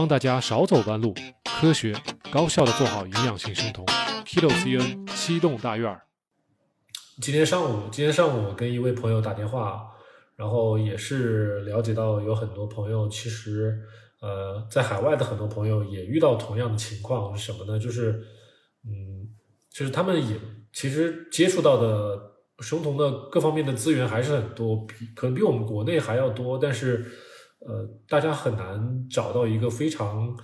帮大家少走弯路，科学高效的做好营养性生酮。Kilo CN 七栋大院。今天上午，今天上午我跟一位朋友打电话，然后也是了解到有很多朋友其实，呃，在海外的很多朋友也遇到同样的情况是什么呢？就是，嗯，就是他们也其实接触到的生酮的各方面的资源还是很多，比可能比我们国内还要多，但是。呃，大家很难找到一个非常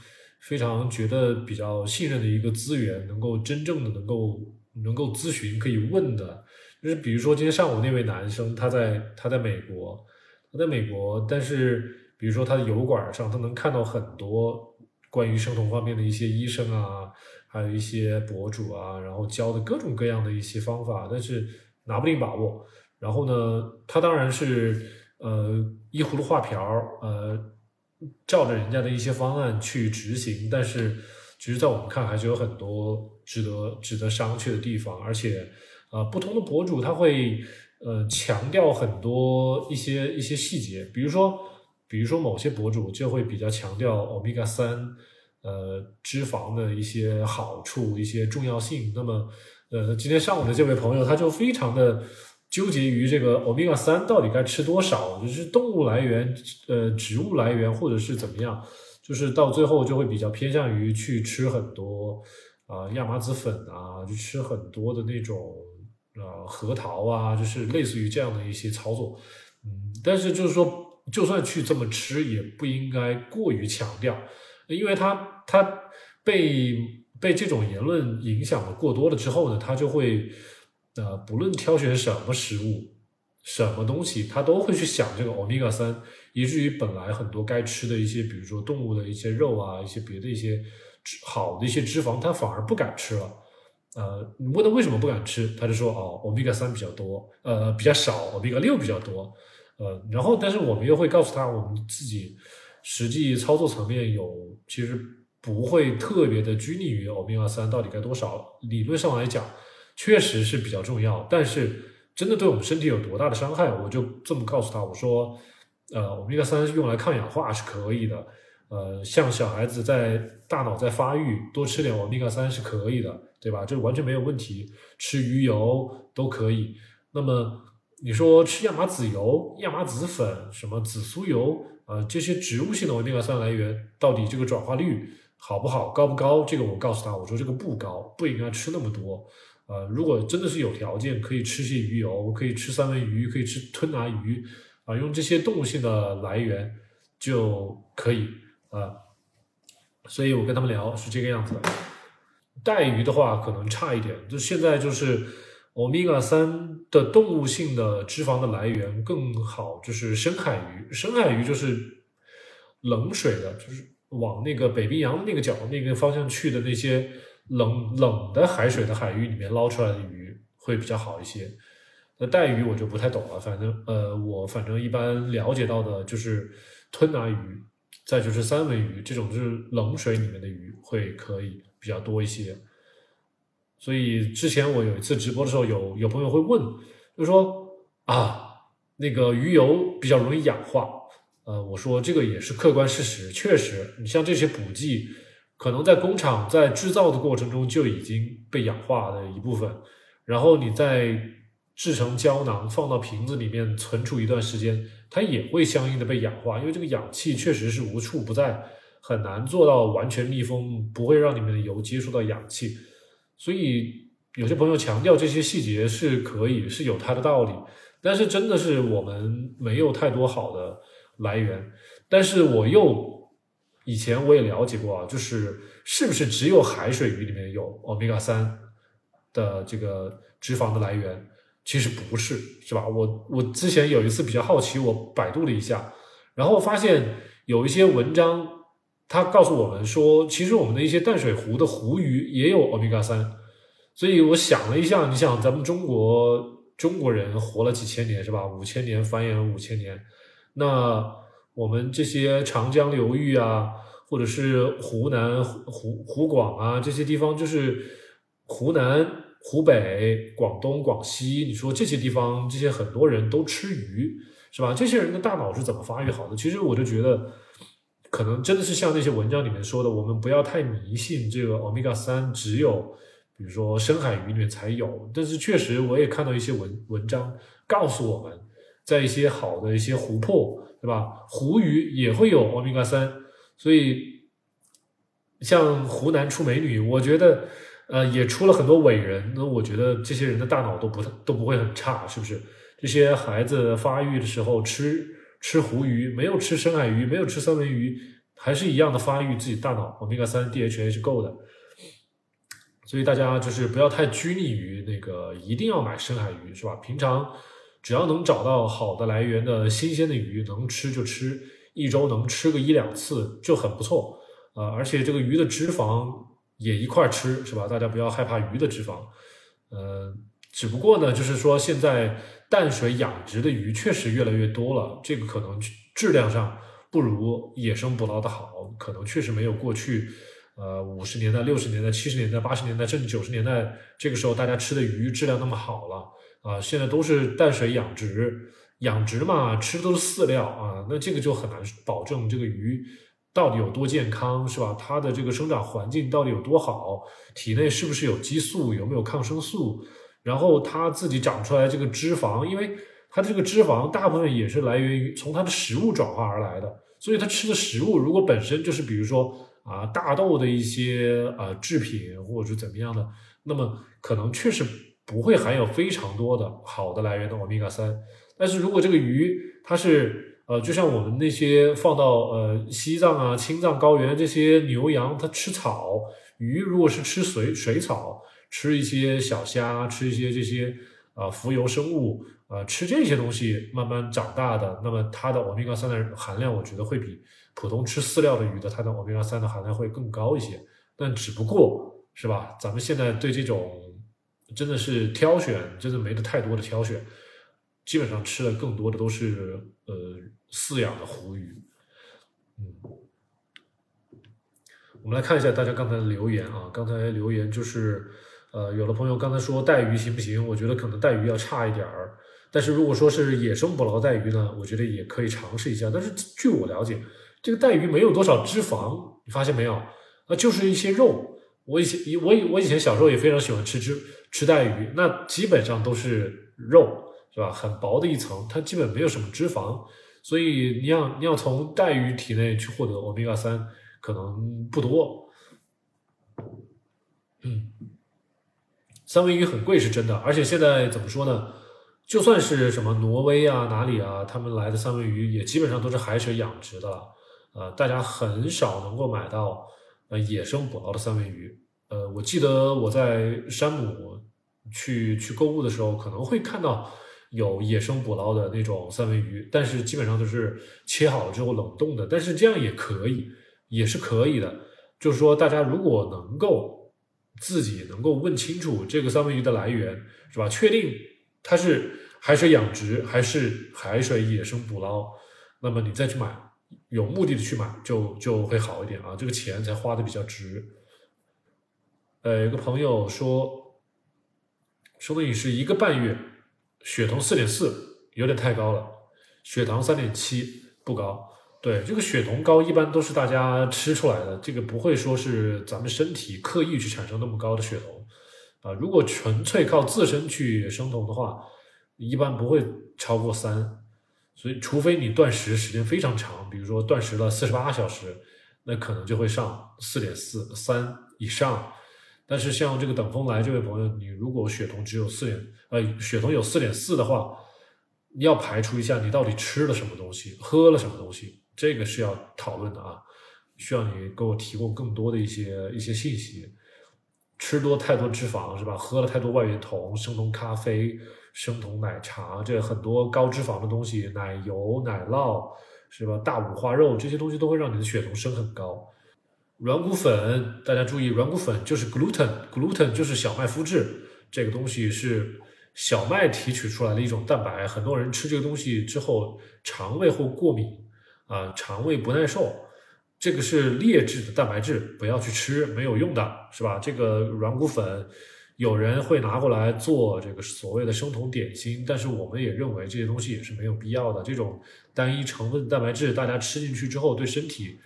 非常觉得比较信任的一个资源，能够真正的能够能够咨询可以问的，就是比如说今天上午那位男生，他在他在美国，他在美国，但是比如说他的油管上，他能看到很多关于生酮方面的一些医生啊，还有一些博主啊，然后教的各种各样的一些方法，但是拿不定把握。然后呢，他当然是。呃，一葫芦画瓢呃，照着人家的一些方案去执行，但是其实，在我们看，还是有很多值得值得商榷的地方。而且，呃，不同的博主他会呃强调很多一些一些细节，比如说，比如说某些博主就会比较强调欧米伽三呃脂肪的一些好处、一些重要性。那么，呃，今天上午的这位朋友他就非常的。纠结于这个欧米伽三到底该吃多少，就是动物来源、呃植物来源，或者是怎么样，就是到最后就会比较偏向于去吃很多啊亚麻籽粉啊，就吃很多的那种呃核桃啊，就是类似于这样的一些操作。嗯，但是就是说，就算去这么吃，也不应该过于强调，因为他他被被这种言论影响了过多了之后呢，他就会。呃，不论挑选什么食物、什么东西，他都会去想这个欧米伽三，以至于本来很多该吃的一些，比如说动物的一些肉啊，一些别的一些好的一些脂肪，他反而不敢吃了。呃，你问他为什么不敢吃，他就说哦，欧米伽三比较多，呃，比较少，欧米伽六比较多。呃，然后但是我们又会告诉他，我们自己实际操作层面有，其实不会特别的拘泥于欧米伽三到底该多少。理论上来讲。确实是比较重要，但是真的对我们身体有多大的伤害，我就这么告诉他，我说，呃，欧米伽三用来抗氧化是可以的，呃，像小孩子在大脑在发育，多吃点欧米伽三是可以的，对吧？这完全没有问题，吃鱼油都可以。那么你说吃亚麻籽油、亚麻籽粉、什么紫苏油，呃，这些植物性的欧米伽三来源，到底这个转化率好不好、高不高？这个我告诉他，我说这个不高，不应该吃那么多。呃，如果真的是有条件，可以吃些鱼油，可以吃三文鱼，可以吃吞拿鱼，啊，用这些动物性的来源就可以啊。所以我跟他们聊是这个样子的。带鱼的话可能差一点，就现在就是欧米伽三的动物性的脂肪的来源更好，就是深海鱼。深海鱼就是冷水的，就是往那个北冰洋那个角那个方向去的那些。冷冷的海水的海域里面捞出来的鱼会比较好一些，那带鱼我就不太懂了。反正呃，我反正一般了解到的就是吞拿鱼，再就是三文鱼这种就是冷水里面的鱼会可以比较多一些。所以之前我有一次直播的时候，有有朋友会问，就说啊，那个鱼油比较容易氧化。呃，我说这个也是客观事实，确实，你像这些补剂。可能在工厂在制造的过程中就已经被氧化的一部分，然后你再制成胶囊放到瓶子里面存储一段时间，它也会相应的被氧化，因为这个氧气确实是无处不在，很难做到完全密封，不会让里面的油接触到氧气。所以有些朋友强调这些细节是可以是有它的道理，但是真的是我们没有太多好的来源，但是我又。以前我也了解过啊，就是是不是只有海水鱼里面有欧米伽三的这个脂肪的来源？其实不是，是吧？我我之前有一次比较好奇，我百度了一下，然后发现有一些文章，他告诉我们说，其实我们的一些淡水湖的湖鱼也有欧米伽三。所以我想了一下，你想咱们中国中国人活了几千年，是吧？五千年繁衍了五千年，那。我们这些长江流域啊，或者是湖南、湖湖广啊这些地方，就是湖南、湖北、广东、广西，你说这些地方，这些很多人都吃鱼，是吧？这些人的大脑是怎么发育好的？其实我就觉得，可能真的是像那些文章里面说的，我们不要太迷信这个欧米伽三只有比如说深海鱼里面才有，但是确实我也看到一些文文章告诉我们，在一些好的一些湖泊，对吧？湖鱼也会有欧米伽三，所以像湖南出美女，我觉得呃也出了很多伟人，那我觉得这些人的大脑都不都不会很差，是不是？这些孩子发育的时候吃吃湖鱼，没有吃深海鱼，没有吃三文鱼，还是一样的发育自己大脑，欧米伽三 DHA 是够的。所以大家就是不要太拘泥于那个一定要买深海鱼，是吧？平常只要能找到好的来源的新鲜的鱼，能吃就吃，一周能吃个一两次就很不错。呃，而且这个鱼的脂肪也一块吃，是吧？大家不要害怕鱼的脂肪。呃，只不过呢，就是说现在淡水养殖的鱼确实越来越多了，这个可能质量上不如野生捕捞的好，可能确实没有过去。呃，五十年代、六十年代、七十年代、八十年代，甚至九十年代，这个时候大家吃的鱼质量那么好了啊！现在都是淡水养殖，养殖嘛，吃的都是饲料啊，那这个就很难保证这个鱼到底有多健康，是吧？它的这个生长环境到底有多好，体内是不是有激素，有没有抗生素？然后它自己长出来这个脂肪，因为它的这个脂肪大部分也是来源于从它的食物转化而来的，所以它吃的食物如果本身就是比如说。啊，大豆的一些呃制品或者是怎么样的，那么可能确实不会含有非常多的好的来源的欧米伽三。但是如果这个鱼它是呃，就像我们那些放到呃西藏啊、青藏高原这些牛羊，它吃草；鱼如果是吃水水草，吃一些小虾，吃一些这些啊浮游生物啊，吃这些东西慢慢长大的，那么它的欧米伽三的含量，我觉得会比。普通吃饲料的鱼的，它的欧米伽三的含量会更高一些，但只不过是吧？咱们现在对这种真的是挑选，真的没得太多的挑选，基本上吃的更多的都是呃饲养的湖鱼。嗯，我们来看一下大家刚才的留言啊，刚才留言就是呃，有的朋友刚才说带鱼行不行？我觉得可能带鱼要差一点儿，但是如果说是野生捕捞带鱼呢，我觉得也可以尝试一下。但是据我了解。这个带鱼没有多少脂肪，你发现没有？那就是一些肉。我以前以我以我以前小时候也非常喜欢吃吃吃带鱼，那基本上都是肉，是吧？很薄的一层，它基本没有什么脂肪，所以你要你要从带鱼体内去获得欧米伽三，可能不多。嗯，三文鱼很贵是真的，而且现在怎么说呢？就算是什么挪威啊哪里啊，他们来的三文鱼也基本上都是海水养殖的了。呃，大家很少能够买到呃野生捕捞的三文鱼。呃，我记得我在山姆去去购物的时候，可能会看到有野生捕捞的那种三文鱼，但是基本上都是切好了之后冷冻的。但是这样也可以，也是可以的。就是说，大家如果能够自己能够问清楚这个三文鱼的来源，是吧？确定它是海水养殖还是海水野生捕捞，那么你再去买。有目的的去买就就会好一点啊，这个钱才花的比较值。呃，有个朋友说，说的你是一个半月，血酮四点四，有点太高了，血糖三点七不高。对，这个血酮高一般都是大家吃出来的，这个不会说是咱们身体刻意去产生那么高的血酮啊。如果纯粹靠自身去生酮的话，一般不会超过三。所以，除非你断食时间非常长，比如说断食了四十八小时，那可能就会上四点四三以上。但是像这个等风来这位朋友，你如果血酮只有四点，呃，血酮有四点四的话，你要排除一下你到底吃了什么东西，喝了什么东西，这个是要讨论的啊，需要你给我提供更多的一些一些信息。吃多太多脂肪是吧？喝了太多外源酮、生酮咖啡。生酮奶茶，这很多高脂肪的东西，奶油、奶酪，是吧？大五花肉这些东西都会让你的血酮升很高。软骨粉，大家注意，软骨粉就是 gluten，gluten 就是小麦麸质，这个东西是小麦提取出来的一种蛋白。很多人吃这个东西之后，肠胃会过敏啊，肠胃不耐受，这个是劣质的蛋白质，不要去吃，没有用的，是吧？这个软骨粉。有人会拿过来做这个所谓的生酮点心，但是我们也认为这些东西也是没有必要的。这种单一成分蛋白质，大家吃进去之后对身体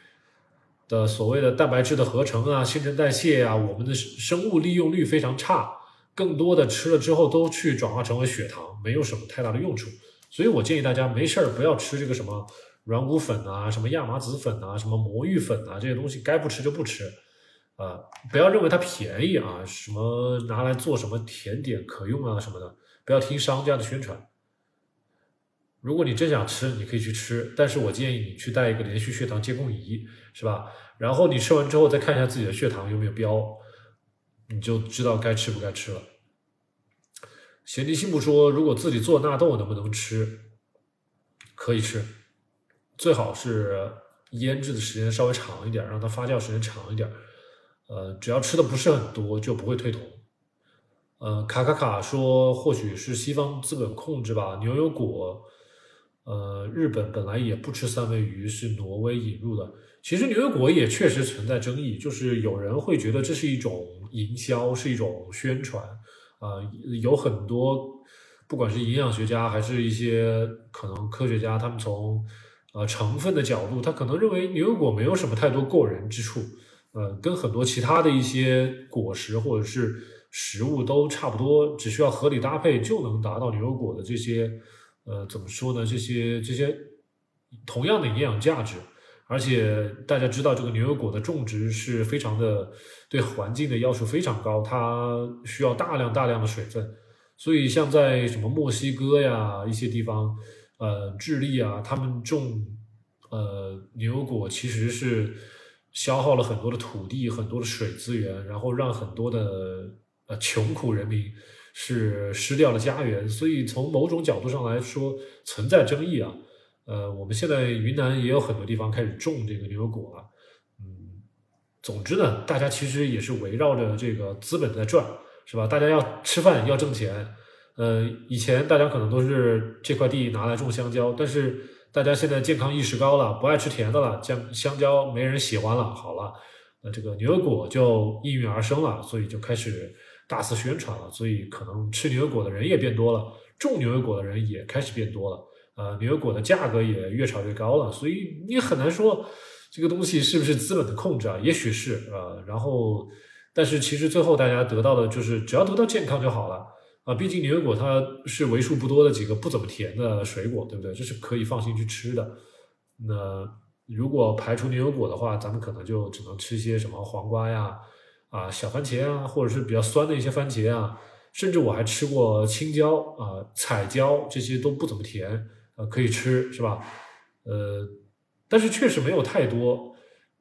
的所谓的蛋白质的合成啊、新陈代谢啊，我们的生物利用率非常差，更多的吃了之后都去转化成为血糖，没有什么太大的用处。所以我建议大家没事儿不要吃这个什么软骨粉啊、什么亚麻籽粉啊、什么魔芋粉啊这些东西，该不吃就不吃。啊，不要认为它便宜啊，什么拿来做什么甜点可用啊什么的，不要听商家的宣传。如果你真想吃，你可以去吃，但是我建议你去带一个连续血糖监控仪，是吧？然后你吃完之后再看一下自己的血糖有没有标，你就知道该吃不该吃了。贤弟信不说，如果自己做纳豆能不能吃？可以吃，最好是腌制的时间稍微长一点，让它发酵时间长一点。呃，只要吃的不是很多，就不会退酮。呃，卡卡卡说，或许是西方资本控制吧。牛油果，呃，日本本来也不吃三文鱼，是挪威引入的。其实牛油果也确实存在争议，就是有人会觉得这是一种营销，是一种宣传。啊，有很多，不管是营养学家还是一些可能科学家，他们从呃成分的角度，他可能认为牛油果没有什么太多过人之处。呃，跟很多其他的一些果实或者是食物都差不多，只需要合理搭配就能达到牛油果的这些，呃，怎么说呢？这些这些同样的营养价值，而且大家知道，这个牛油果的种植是非常的对环境的要求非常高，它需要大量大量的水分，所以像在什么墨西哥呀一些地方，呃，智利啊，他们种呃牛油果其实是。消耗了很多的土地，很多的水资源，然后让很多的呃穷苦人民是失掉了家园，所以从某种角度上来说存在争议啊。呃，我们现在云南也有很多地方开始种这个牛油果了。嗯，总之呢，大家其实也是围绕着这个资本在转，是吧？大家要吃饭要挣钱。呃，以前大家可能都是这块地拿来种香蕉，但是。大家现在健康意识高了，不爱吃甜的了，香香蕉没人喜欢了。好了，那这个牛油果就应运而生了，所以就开始大肆宣传了。所以可能吃牛油果的人也变多了，种牛油果的人也开始变多了。呃，牛油果的价格也越炒越高了。所以你很难说这个东西是不是资本的控制啊？也许是啊。然后，但是其实最后大家得到的就是只要得到健康就好了。啊，毕竟牛油果它是为数不多的几个不怎么甜的水果，对不对？这是可以放心去吃的。那如果排除牛油果的话，咱们可能就只能吃一些什么黄瓜呀、啊小番茄啊，或者是比较酸的一些番茄啊，甚至我还吃过青椒啊、彩椒，这些都不怎么甜，可以吃，是吧？呃，但是确实没有太多，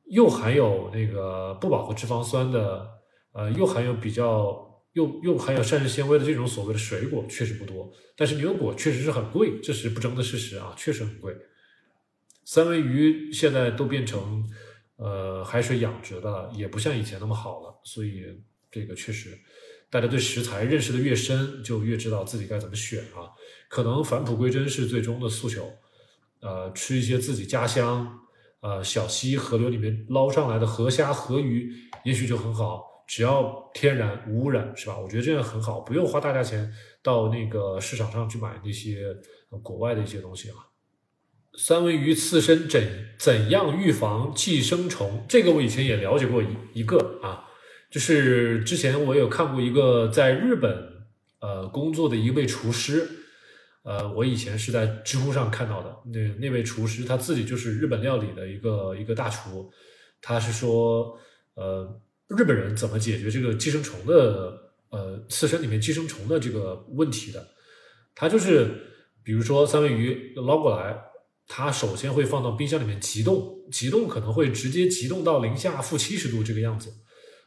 又含有那个不饱和脂肪酸的，呃，又含有比较。又又含有膳食纤维的这种所谓的水果确实不多，但是牛油果确实是很贵，这是不争的事实啊，确实很贵。三文鱼现在都变成呃海水养殖的，也不像以前那么好了，所以这个确实，大家对食材认识的越深，就越知道自己该怎么选啊。可能返璞归真是最终的诉求，呃，吃一些自己家乡呃小溪河流里面捞上来的河虾河鱼，也许就很好。只要天然无污染，是吧？我觉得这样很好，不用花大价钱到那个市场上去买那些国外的一些东西啊。三文鱼刺身怎怎样预防寄生虫？这个我以前也了解过一一个啊，就是之前我有看过一个在日本呃工作的一位厨师，呃，我以前是在知乎上看到的，那那位厨师他自己就是日本料理的一个一个大厨，他是说呃。日本人怎么解决这个寄生虫的呃刺身里面寄生虫的这个问题的？他就是比如说三文鱼捞过来，他首先会放到冰箱里面急冻，急冻可能会直接急冻到零下负七十度这个样子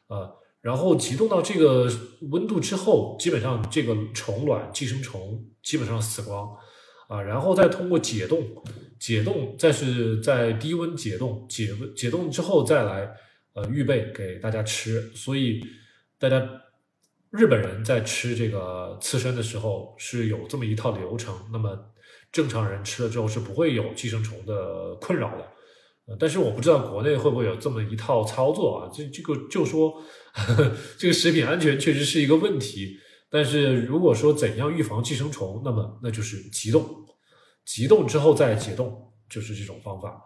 啊，然后急冻到这个温度之后，基本上这个虫卵寄生虫基本上死光啊，然后再通过解冻，解冻再是在低温解冻，解解冻之后再来。呃，预备给大家吃，所以大家日本人在吃这个刺身的时候是有这么一套流程。那么正常人吃了之后是不会有寄生虫的困扰的。呃，但是我不知道国内会不会有这么一套操作啊？这这个就说这个食品安全确实是一个问题。但是如果说怎样预防寄生虫，那么那就是急冻，急冻之后再解冻，就是这种方法。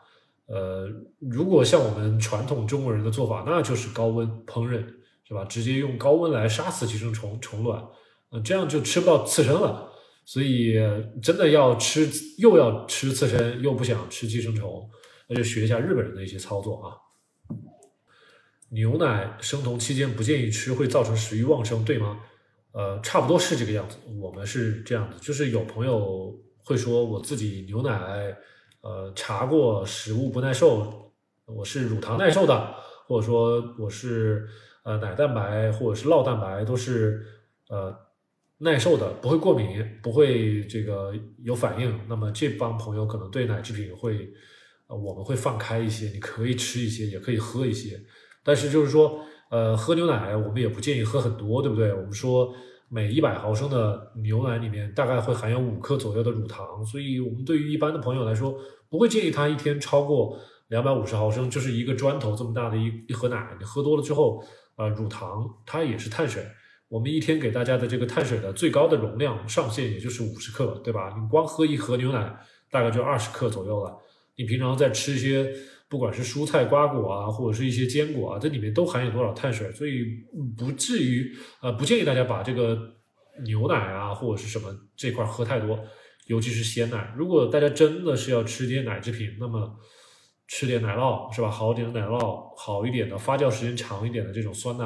呃，如果像我们传统中国人的做法，那就是高温烹饪，是吧？直接用高温来杀死寄生虫虫卵，呃，这样就吃不到刺身了。所以真的要吃，又要吃刺身，又不想吃寄生虫，那就学一下日本人的一些操作啊。牛奶生酮期间不建议吃，会造成食欲旺盛，对吗？呃，差不多是这个样子。我们是这样子，就是有朋友会说，我自己牛奶，呃，查过食物不耐受，我是乳糖耐受的，或者说我是呃奶蛋白或者是酪蛋白都是呃耐受的，不会过敏，不会这个有反应。那么这帮朋友可能对奶制品会，呃，我们会放开一些，你可以吃一些，也可以喝一些。但是就是说，呃，喝牛奶我们也不建议喝很多，对不对？我们说每一百毫升的牛奶里面大概会含有五克左右的乳糖，所以我们对于一般的朋友来说，不会建议他一天超过两百五十毫升，就是一个砖头这么大的一一盒奶。你喝多了之后，呃，乳糖它也是碳水，我们一天给大家的这个碳水的最高的容量上限也就是五十克，对吧？你光喝一盒牛奶大概就二十克左右了，你平常在吃一些。不管是蔬菜、瓜果啊，或者是一些坚果啊，这里面都含有多少碳水，所以不至于呃，不建议大家把这个牛奶啊或者是什么这块喝太多，尤其是鲜奶。如果大家真的是要吃点奶制品，那么吃点奶酪是吧？好点的奶酪，好一点的发酵时间长一点的这种酸奶，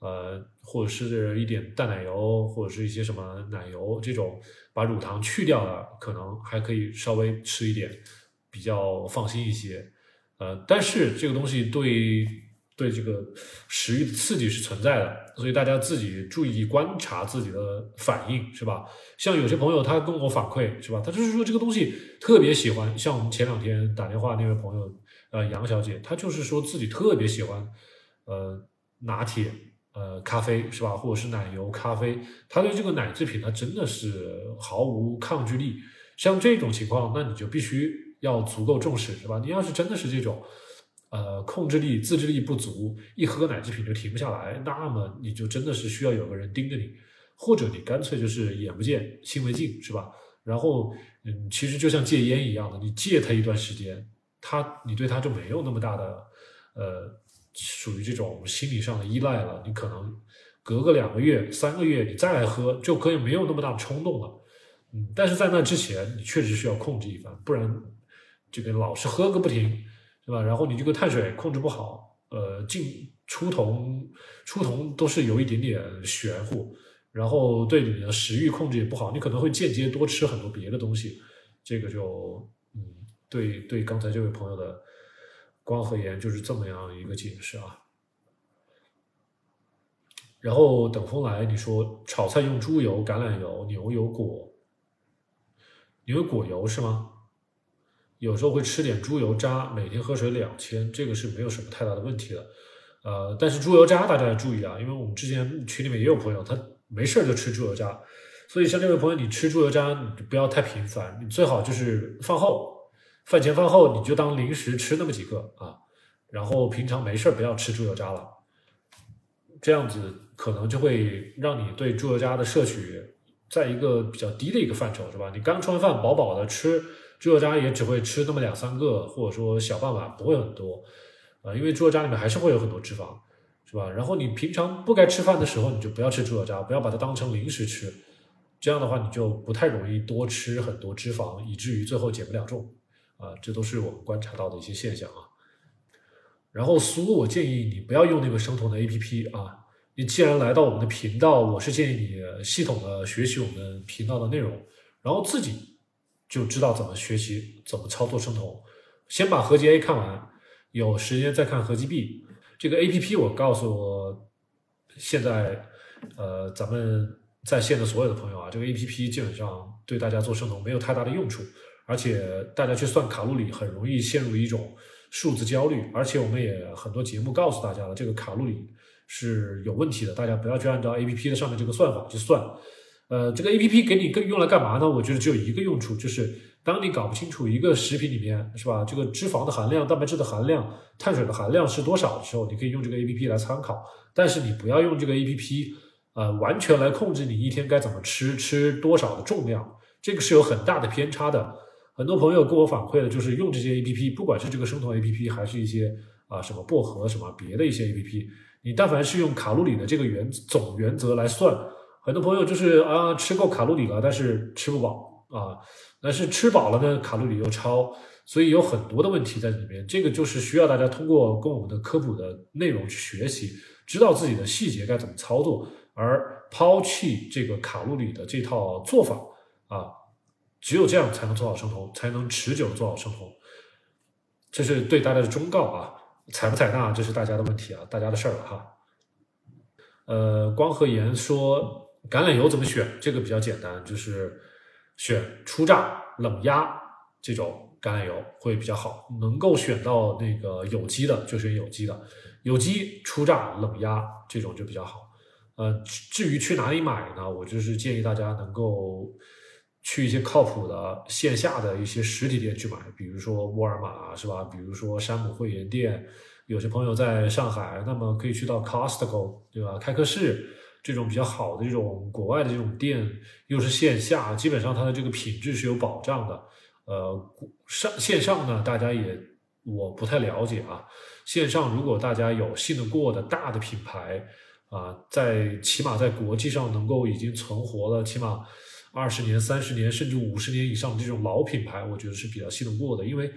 呃，或者是一点淡奶油，或者是一些什么奶油这种，把乳糖去掉了，可能还可以稍微吃一点，比较放心一些。呃，但是这个东西对对这个食欲的刺激是存在的，所以大家自己注意观察自己的反应，是吧？像有些朋友他跟我反馈，是吧？他就是说这个东西特别喜欢，像我们前两天打电话那位朋友，呃，杨小姐，她就是说自己特别喜欢，呃，拿铁，呃，咖啡，是吧？或者是奶油咖啡，她对这个奶制品她真的是毫无抗拒力。像这种情况，那你就必须。要足够重视，是吧？你要是真的是这种，呃，控制力、自制力不足，一喝奶制品就停不下来，那么你就真的是需要有个人盯着你，或者你干脆就是眼不见心为净，是吧？然后，嗯，其实就像戒烟一样的，你戒他一段时间，他你对他就没有那么大的，呃，属于这种心理上的依赖了。你可能隔个两个月、三个月，你再来喝，就可以没有那么大的冲动了。嗯，但是在那之前，你确实需要控制一番，不然。这个老是喝个不停，是吧？然后你这个碳水控制不好，呃，进出酮出酮都是有一点点玄乎，然后对你的食欲控制也不好，你可能会间接多吃很多别的东西，这个就嗯，对对，刚才这位朋友的光和盐就是这么样一个解释啊。然后等风来，你说炒菜用猪油、橄榄油、牛油果，牛油果油是吗？有时候会吃点猪油渣，每天喝水两千，这个是没有什么太大的问题的。呃，但是猪油渣大家要注意啊，因为我们之前群里面也有朋友，他没事就吃猪油渣，所以像这位朋友，你吃猪油渣你不要太频繁，你最好就是饭后、饭前饭后你就当零食吃那么几个啊，然后平常没事不要吃猪油渣了，这样子可能就会让你对猪油渣的摄取在一个比较低的一个范畴，是吧？你刚吃完饭饱饱的吃。猪肉渣也只会吃那么两三个，或者说小半碗，不会很多，啊，因为猪肉渣里面还是会有很多脂肪，是吧？然后你平常不该吃饭的时候，你就不要吃猪肉渣，不要把它当成零食吃，这样的话你就不太容易多吃很多脂肪，以至于最后减不了重，啊，这都是我们观察到的一些现象啊。然后苏，我建议你不要用那个生酮的 A P P 啊，你既然来到我们的频道，我是建议你系统的学习我们频道的内容，然后自己。就知道怎么学习，怎么操作生酮。先把合集 A 看完，有时间再看合集 B。这个 A P P 我告诉我，现在呃咱们在线的所有的朋友啊，这个 A P P 基本上对大家做生酮没有太大的用处，而且大家去算卡路里很容易陷入一种数字焦虑。而且我们也很多节目告诉大家了，这个卡路里是有问题的，大家不要去按照 A P P 的上面这个算法去算。呃，这个 A P P 给你更用来干嘛呢？我觉得只有一个用处，就是当你搞不清楚一个食品里面是吧，这个脂肪的含量、蛋白质的含量、碳水的含量是多少的时候，你可以用这个 A P P 来参考。但是你不要用这个 A P P，呃，完全来控制你一天该怎么吃，吃多少的重量，这个是有很大的偏差的。很多朋友跟我反馈的就是用这些 A P P，不管是这个生酮 A P P 还是一些啊什么薄荷什么别的一些 A P P，你但凡是用卡路里的这个原总原则来算，很多朋友就是啊吃够卡路里了，但是吃不饱啊，但是吃饱了呢卡路里又超，所以有很多的问题在里面。这个就是需要大家通过跟我们的科普的内容去学习，知道自己的细节该怎么操作，而抛弃这个卡路里的这套做法啊。只有这样才能做好生酮，才能持久做好生酮。这是对大家的忠告啊，采不采纳这是大家的问题啊，大家的事儿了哈。呃，光和盐说橄榄油怎么选？这个比较简单，就是选初榨冷压这种橄榄油会比较好。能够选到那个有机的，就选有机的，有机初榨冷压这种就比较好。呃，至于去哪里买呢？我就是建议大家能够。去一些靠谱的线下的一些实体店去买，比如说沃尔玛是吧？比如说山姆会员店，有些朋友在上海，那么可以去到 Costco 对吧？开克士这种比较好的这种国外的这种店，又是线下，基本上它的这个品质是有保障的。呃，上线上呢，大家也我不太了解啊。线上如果大家有信得过的大的品牌啊，在起码在国际上能够已经存活了，起码。二十年、三十年，甚至五十年以上的这种老品牌，我觉得是比较信得过的。因为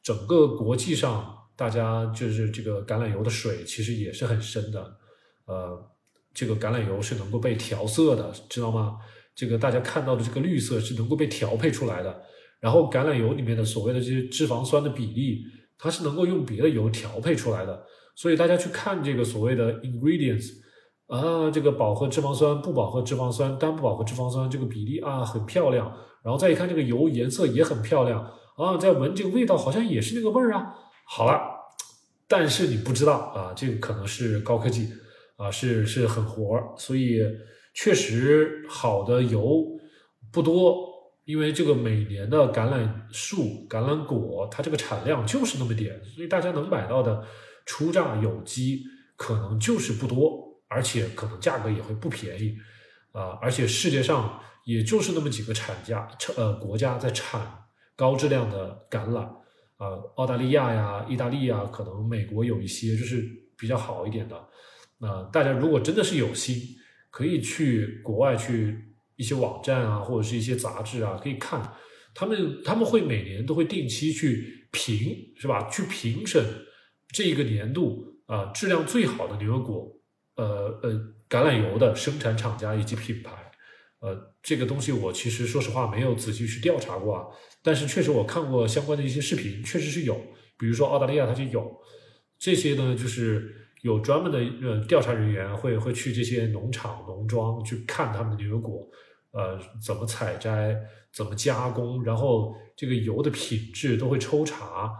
整个国际上，大家就是这个橄榄油的水其实也是很深的。呃，这个橄榄油是能够被调色的，知道吗？这个大家看到的这个绿色是能够被调配出来的。然后橄榄油里面的所谓的这些脂肪酸的比例，它是能够用别的油调配出来的。所以大家去看这个所谓的 ingredients。啊，这个饱和脂肪酸、不饱和脂肪酸、单不饱和脂肪酸这个比例啊，很漂亮。然后再一看这个油颜色也很漂亮啊，再闻这个味道好像也是那个味儿啊。好了，但是你不知道啊，这个可能是高科技啊，是是很活，所以确实好的油不多，因为这个每年的橄榄树、橄榄果它这个产量就是那么点，所以大家能买到的初榨有机可能就是不多。而且可能价格也会不便宜，啊，而且世界上也就是那么几个产家，产呃，国家在产高质量的橄榄，啊，澳大利亚呀、意大利呀，可能美国有一些就是比较好一点的，那大家如果真的是有心，可以去国外去一些网站啊，或者是一些杂志啊，可以看，他们他们会每年都会定期去评，是吧？去评审这一个年度啊质量最好的牛油果。呃呃，橄榄油的生产厂家以及品牌，呃，这个东西我其实说实话没有仔细去调查过啊，但是确实我看过相关的一些视频，确实是有，比如说澳大利亚它就有这些呢，就是有专门的呃调查人员会会去这些农场农庄去看他们的牛油果，呃，怎么采摘，怎么加工，然后这个油的品质都会抽查。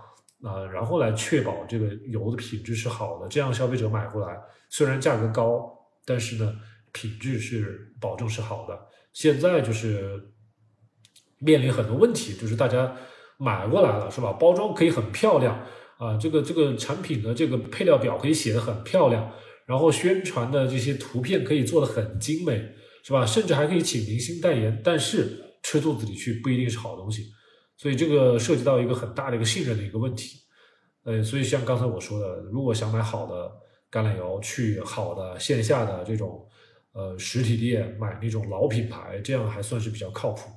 啊，然后来确保这个油的品质是好的，这样消费者买回来虽然价格高，但是呢品质是保证是好的。现在就是面临很多问题，就是大家买过来了是吧？包装可以很漂亮啊，这个这个产品的这个配料表可以写的很漂亮，然后宣传的这些图片可以做的很精美是吧？甚至还可以请明星代言，但是吃肚子里去不一定是好东西。所以这个涉及到一个很大的一个信任的一个问题，呃，所以像刚才我说的，如果想买好的橄榄油，去好的线下的这种呃实体店买那种老品牌，这样还算是比较靠谱。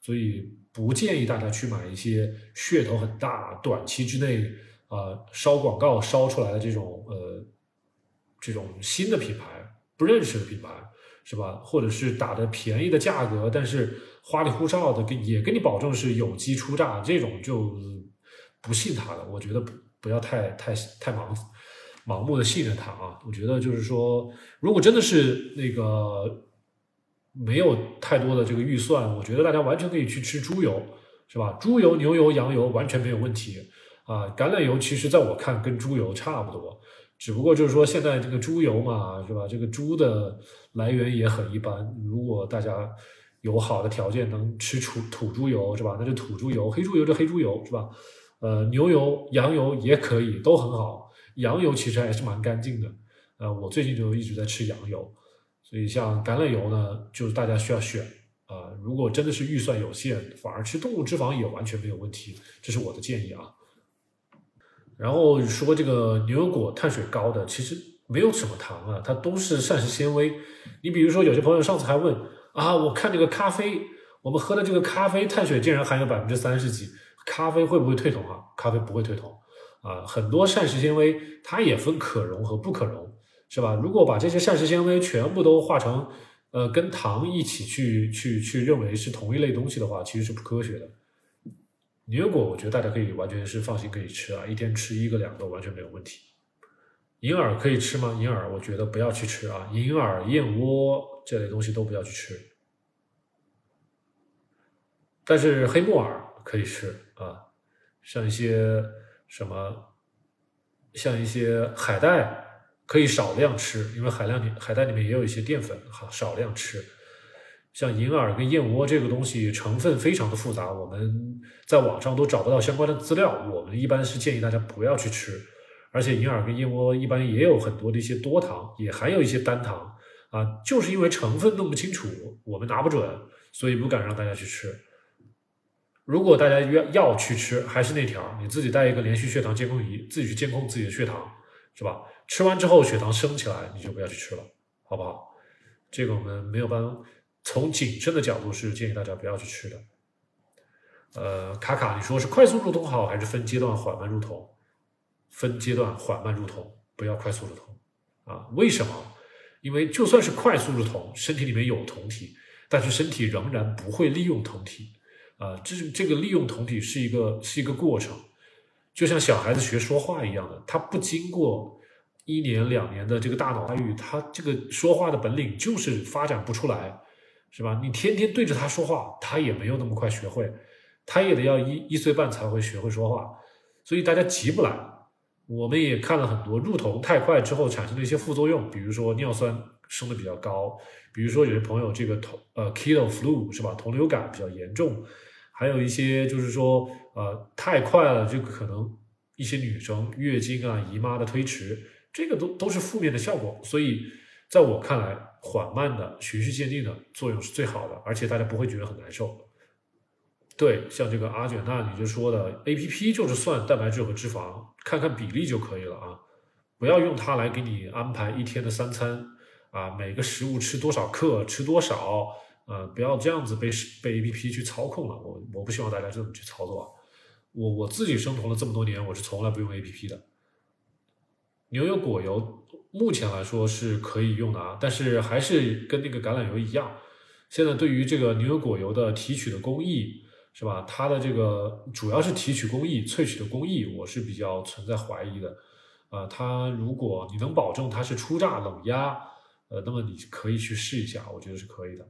所以不建议大家去买一些噱头很大、短期之内啊烧广告烧出来的这种呃这种新的品牌，不认识的品牌是吧？或者是打的便宜的价格，但是。花里胡哨的给也给你保证是有机出榨，这种就不信他的。我觉得不不要太太太盲盲目的信任他啊。我觉得就是说，如果真的是那个没有太多的这个预算，我觉得大家完全可以去吃猪油，是吧？猪油、牛油、羊油完全没有问题啊。橄榄油其实在我看跟猪油差不多，只不过就是说现在这个猪油嘛，是吧？这个猪的来源也很一般。如果大家有好的条件能吃土土猪油是吧？那就土猪油，黑猪油就黑猪油是吧？呃，牛油、羊油也可以，都很好。羊油其实还是蛮干净的。呃，我最近就一直在吃羊油，所以像橄榄油呢，就是大家需要选啊。如果真的是预算有限，反而吃动物脂肪也完全没有问题，这是我的建议啊。然后说这个牛油果碳水高的，其实没有什么糖啊，它都是膳食纤维。你比如说，有些朋友上次还问啊，我看这个咖啡，我们喝的这个咖啡碳水竟然含有百分之三十几，咖啡会不会退酮啊？咖啡不会退酮啊，很多膳食纤维它也分可溶和不可溶，是吧？如果把这些膳食纤维全部都化成呃跟糖一起去去去认为是同一类东西的话，其实是不科学的。牛油果，我觉得大家可以完全是放心可以吃啊，一天吃一个两个完全没有问题。银耳可以吃吗？银耳我觉得不要去吃啊，银耳、燕窝这类东西都不要去吃。但是黑木耳可以吃啊，像一些什么，像一些海带可以少量吃，因为海量里海带里面也有一些淀粉，好少量吃。像银耳跟燕窝这个东西成分非常的复杂，我们在网上都找不到相关的资料。我们一般是建议大家不要去吃，而且银耳跟燕窝一般也有很多的一些多糖，也含有一些单糖啊，就是因为成分弄不清楚，我们拿不准，所以不敢让大家去吃。如果大家要要去吃，还是那条，你自己带一个连续血糖监控仪，自己去监控自己的血糖，是吧？吃完之后血糖升起来，你就不要去吃了，好不好？这个我们没有办法。从谨慎的角度是建议大家不要去吃的。呃，卡卡，你说是快速入酮好还是分阶段缓慢入酮？分阶段缓慢入酮，不要快速入酮啊？为什么？因为就算是快速入酮，身体里面有酮体，但是身体仍然不会利用酮体啊。这是这个利用酮体是一个是一个过程，就像小孩子学说话一样的，他不经过一年两年的这个大脑发育，他这个说话的本领就是发展不出来。是吧？你天天对着他说话，他也没有那么快学会，他也得要一一岁半才会学会说话，所以大家急不来。我们也看了很多入酮太快之后产生的一些副作用，比如说尿酸升的比较高，比如说有些朋友这个酮呃 keto flu 是吧？酮流感比较严重，还有一些就是说呃太快了，就可能一些女生月经啊姨妈的推迟，这个都都是负面的效果。所以在我看来。缓慢的、循序渐进的作用是最好的，而且大家不会觉得很难受。对，像这个阿卷娜，你就说的 A P P 就是算蛋白质和脂肪，看看比例就可以了啊，不要用它来给你安排一天的三餐啊，每个食物吃多少克、吃多少，呃，不要这样子被被 A P P 去操控了。我我不希望大家这么去操作。我我自己生酮了这么多年，我是从来不用 A P P 的。牛油果油。目前来说是可以用的啊，但是还是跟那个橄榄油一样。现在对于这个牛油果油的提取的工艺，是吧？它的这个主要是提取工艺、萃取的工艺，我是比较存在怀疑的。啊，它如果你能保证它是初榨冷压，呃，那么你可以去试一下，我觉得是可以的。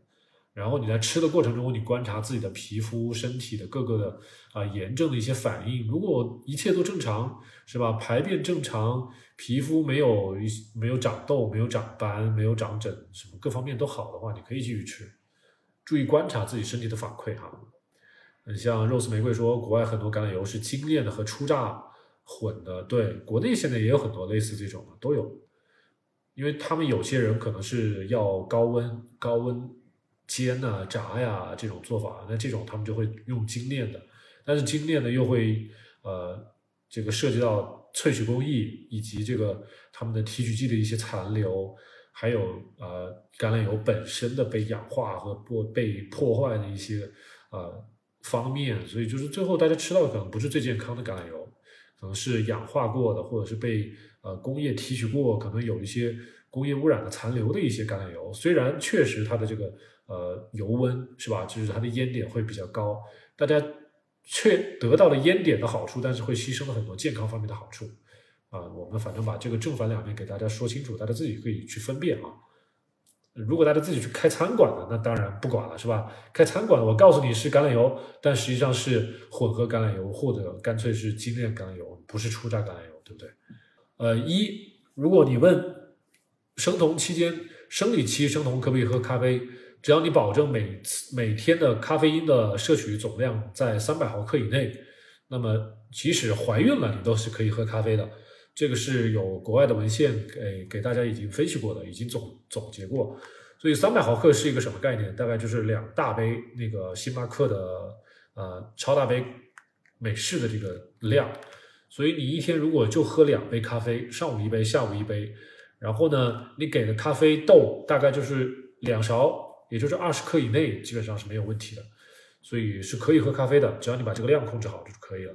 然后你在吃的过程中，你观察自己的皮肤、身体的各个的啊炎症的一些反应。如果一切都正常，是吧？排便正常，皮肤没有没有长痘、没有长斑、没有长疹，什么各方面都好的话，你可以继续吃。注意观察自己身体的反馈哈。嗯，像 rose 玫瑰说，国外很多橄榄油是精炼的和初榨混的。对，国内现在也有很多类似这种的都有，因为他们有些人可能是要高温高温。煎呐、炸呀这种做法，那这种他们就会用精炼的，但是精炼的又会呃这个涉及到萃取工艺以及这个他们的提取剂的一些残留，还有呃橄榄油本身的被氧化和破被破坏的一些呃方面，所以就是最后大家吃到的可能不是最健康的橄榄油，可能是氧化过的或者是被呃工业提取过，可能有一些工业污染的残留的一些橄榄油，虽然确实它的这个。呃，油温是吧？就是它的烟点会比较高，大家却得到了烟点的好处，但是会牺牲了很多健康方面的好处啊。我们反正把这个正反两面给大家说清楚，大家自己可以去分辨啊。如果大家自己去开餐馆的，那当然不管了，是吧？开餐馆，我告诉你是橄榄油，但实际上是混合橄榄油，或者干脆是精炼橄榄油，不是初榨橄榄油，对不对？呃，一，如果你问生酮期间生理期生酮可不可以喝咖啡？只要你保证每次每天的咖啡因的摄取总量在三百毫克以内，那么即使怀孕了，你都是可以喝咖啡的。这个是有国外的文献给给大家已经分析过的，已经总总结过。所以三百毫克是一个什么概念？大概就是两大杯那个星巴克的呃超大杯美式的这个量。所以你一天如果就喝两杯咖啡，上午一杯，下午一杯，然后呢，你给的咖啡豆大概就是两勺，也就是二十克以内，基本上是没有问题的。所以是可以喝咖啡的，只要你把这个量控制好就可以了。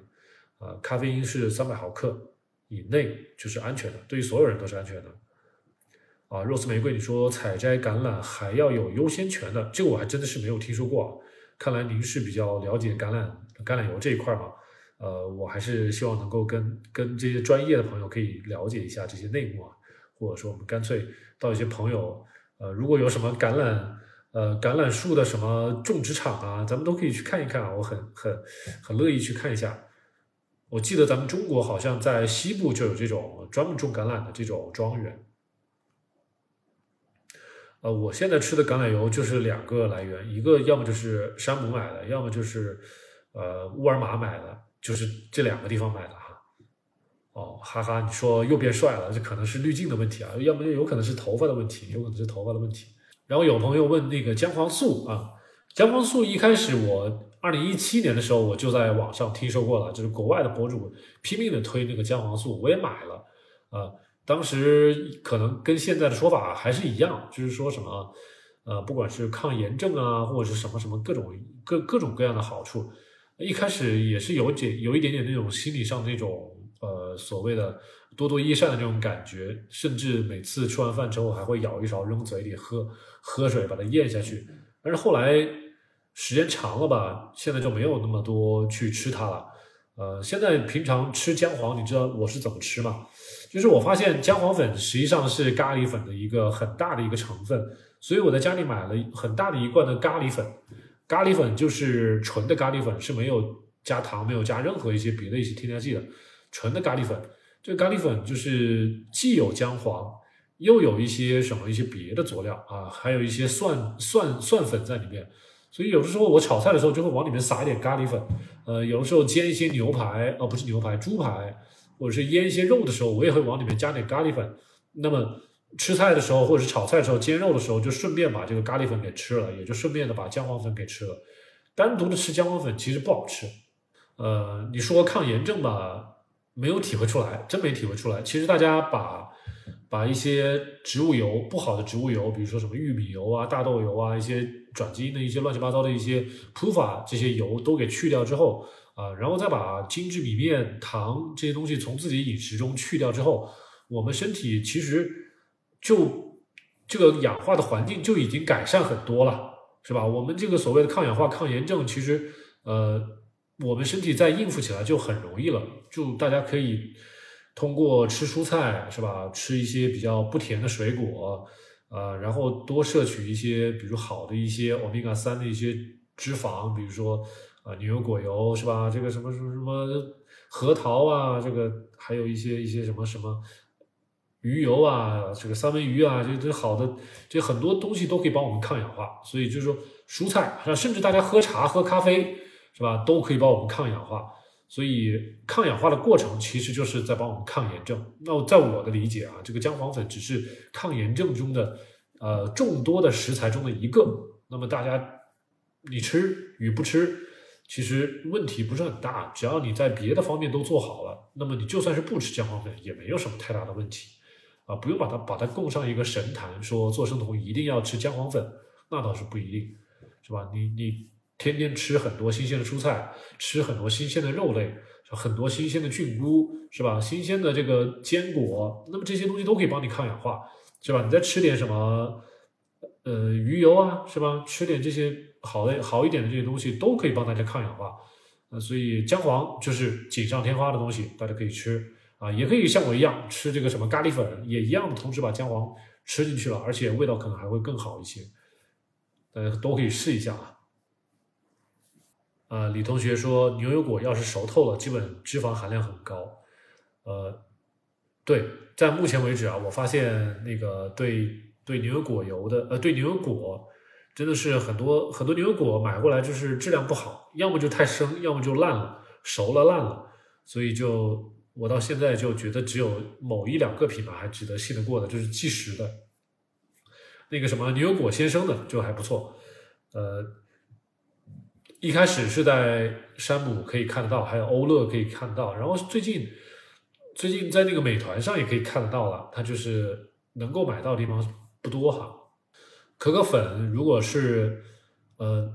啊，咖啡因是三百毫克以内就是安全的，对于所有人都是安全的。啊，肉丝玫瑰，你说采摘橄榄还要有优先权的，这个我还真的是没有听说过。看来您是比较了解橄榄橄榄油这一块嘛？呃，我还是希望能够跟跟这些专业的朋友可以了解一下这些内幕啊，或者说我们干脆到一些朋友，呃，如果有什么橄榄。呃，橄榄树的什么种植场啊，咱们都可以去看一看啊，我很很很乐意去看一下。我记得咱们中国好像在西部就有这种专门种橄榄的这种庄园。呃，我现在吃的橄榄油就是两个来源，一个要么就是山姆买的，要么就是呃沃尔玛买的，就是这两个地方买的哈。哦，哈哈，你说又变帅了，这可能是滤镜的问题啊，要么就有可能是头发的问题，有可能是头发的问题。然后有朋友问那个姜黄素啊，姜黄素一开始我二零一七年的时候我就在网上听说过了，就是国外的博主拼命的推那个姜黄素，我也买了啊。当时可能跟现在的说法还是一样，就是说什么呃，不管是抗炎症啊，或者是什么什么各种各各种各样的好处，一开始也是有点有一点点那种心理上那种呃所谓的多多益善的那种感觉，甚至每次吃完饭之后还会舀一勺扔嘴里喝。喝水把它咽下去，但是后来时间长了吧，现在就没有那么多去吃它了。呃，现在平常吃姜黄，你知道我是怎么吃吗？就是我发现姜黄粉实际上是咖喱粉的一个很大的一个成分，所以我在家里买了很大的一罐的咖喱粉。咖喱粉就是纯的咖喱粉，是没有加糖、没有加任何一些别的一些添加剂的，纯的咖喱粉。这个咖喱粉就是既有姜黄。又有一些什么一些别的佐料啊，还有一些蒜蒜蒜粉在里面，所以有的时候我炒菜的时候就会往里面撒一点咖喱粉。呃，有的时候煎一些牛排，哦不是牛排，猪排，或者是腌一些肉的时候，我也会往里面加点咖喱粉。那么吃菜的时候，或者是炒菜的时候，煎肉的时候，就顺便把这个咖喱粉给吃了，也就顺便的把姜黄粉给吃了。单独的吃姜黄粉其实不好吃。呃，你说抗炎症吧，没有体会出来，真没体会出来。其实大家把。把一些植物油不好的植物油，比如说什么玉米油啊、大豆油啊、一些转基因的一些乱七八糟的一些铺法这些油都给去掉之后啊，然后再把精致米面、糖这些东西从自己饮食中去掉之后，我们身体其实就这个氧化的环境就已经改善很多了，是吧？我们这个所谓的抗氧化、抗炎症，其实呃，我们身体再应付起来就很容易了，就大家可以。通过吃蔬菜是吧？吃一些比较不甜的水果，呃，然后多摄取一些，比如好的一些欧米伽三的一些脂肪，比如说啊牛油果油是吧？这个什么什么什么核桃啊，这个还有一些一些什么什么鱼油啊，这个三文鱼啊，这这好的，这很多东西都可以帮我们抗氧化。所以就是说蔬菜啊，甚至大家喝茶喝咖啡是吧，都可以帮我们抗氧化。所以抗氧化的过程其实就是在帮我们抗炎症。那在我的理解啊，这个姜黄粉只是抗炎症中的呃众多的食材中的一个。那么大家你吃与不吃，其实问题不是很大，只要你在别的方面都做好了，那么你就算是不吃姜黄粉也没有什么太大的问题啊，不用把它把它供上一个神坛，说做生酮一定要吃姜黄粉，那倒是不一定，是吧？你你。天天吃很多新鲜的蔬菜，吃很多新鲜的肉类，很多新鲜的菌菇，是吧？新鲜的这个坚果，那么这些东西都可以帮你抗氧化，是吧？你再吃点什么，呃，鱼油啊，是吧？吃点这些好的好一点的这些东西，都可以帮大家抗氧化。呃，所以姜黄就是锦上添花的东西，大家可以吃啊，也可以像我一样吃这个什么咖喱粉，也一样，同时把姜黄吃进去了，而且味道可能还会更好一些。大家都可以试一下啊。呃，李同学说牛油果要是熟透了，基本脂肪含量很高。呃，对，在目前为止啊，我发现那个对对牛油果油的，呃，对牛油果真的是很多很多牛油果买过来就是质量不好，要么就太生，要么就烂了，熟了烂了。所以就我到现在就觉得只有某一两个品牌还值得信得过的，就是即食的。那个什么牛油果先生的就还不错，呃，一开始是在山姆可以看得到，还有欧乐可以看到，然后最近最近在那个美团上也可以看得到了，它就是能够买到的地方不多哈。可可粉如果是呃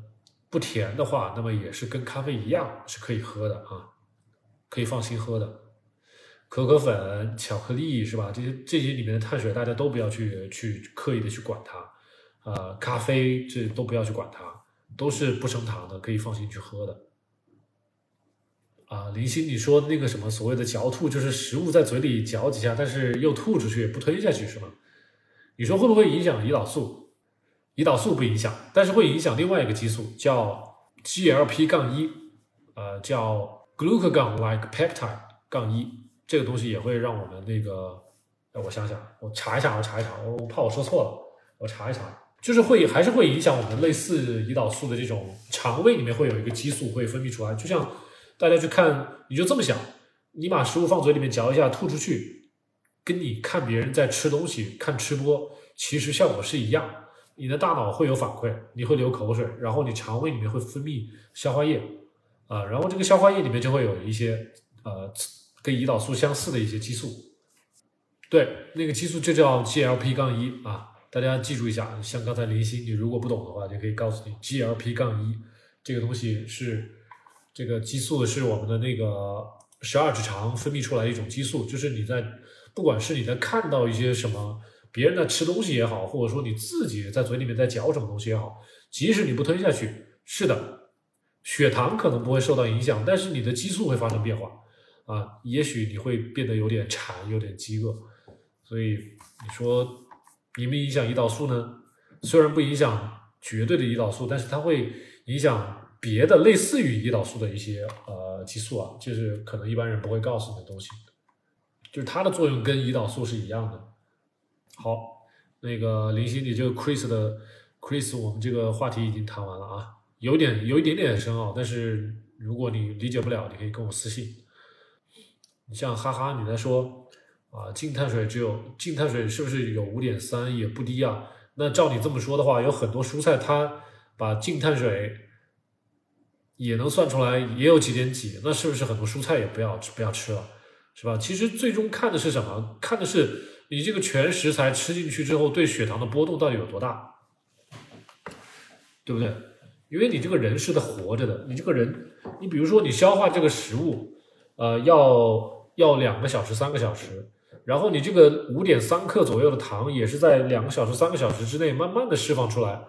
不甜的话，那么也是跟咖啡一样是可以喝的啊，可以放心喝的。可可粉、巧克力是吧？这些这些里面的碳水，大家都不要去去刻意的去管它。呃，咖啡这都不要去管它，都是不升糖的，可以放心去喝的。啊，林鑫，你说那个什么所谓的嚼吐，就是食物在嘴里嚼几下，但是又吐出去，不吞下去是吗？你说会不会影响胰岛素？胰岛素不影响，但是会影响另外一个激素，叫 GLP 杠一，呃，叫 glucagon-like peptide 杠一，这个东西也会让我们那个，我想想，我查一下，我查一查，我怕我说错了，我查一查，就是会还是会影响我们类似胰岛素的这种肠胃里面会有一个激素会分泌出来，就像大家去看，你就这么想，你把食物放嘴里面嚼一下，吐出去，跟你看别人在吃东西、看吃播，其实效果是一样。你的大脑会有反馈，你会流口水，然后你肠胃里面会分泌消化液，啊，然后这个消化液里面就会有一些呃跟胰岛素相似的一些激素，对，那个激素就叫 GLP 杠一啊，大家记住一下。像刚才林夕，你如果不懂的话，就可以告诉你 GLP 杠一这个东西是这个激素是我们的那个十二指肠分泌出来一种激素，就是你在不管是你在看到一些什么。别人在吃东西也好，或者说你自己在嘴里面在嚼什么东西也好，即使你不吞下去，是的，血糖可能不会受到影响，但是你的激素会发生变化啊，也许你会变得有点馋，有点饥饿。所以你说影不影响胰岛素呢？虽然不影响绝对的胰岛素，但是它会影响别的类似于胰岛素的一些呃激素啊，就是可能一般人不会告诉你的东西，就是它的作用跟胰岛素是一样的。好，那个林夕，你这个 Chris 的 Chris，我们这个话题已经谈完了啊，有点有一点点深奥，但是如果你理解不了，你可以跟我私信。你像哈哈，你在说啊，净碳水只有净碳水是不是有五点三也不低啊？那照你这么说的话，有很多蔬菜它把净碳水也能算出来，也有几点几，那是不是很多蔬菜也不要不要吃了，是吧？其实最终看的是什么？看的是。你这个全食材吃进去之后，对血糖的波动到底有多大，对不对？因为你这个人是在活着的，你这个人，你比如说你消化这个食物，呃，要要两个小时、三个小时，然后你这个五点三克左右的糖也是在两个小时、三个小时之内慢慢的释放出来，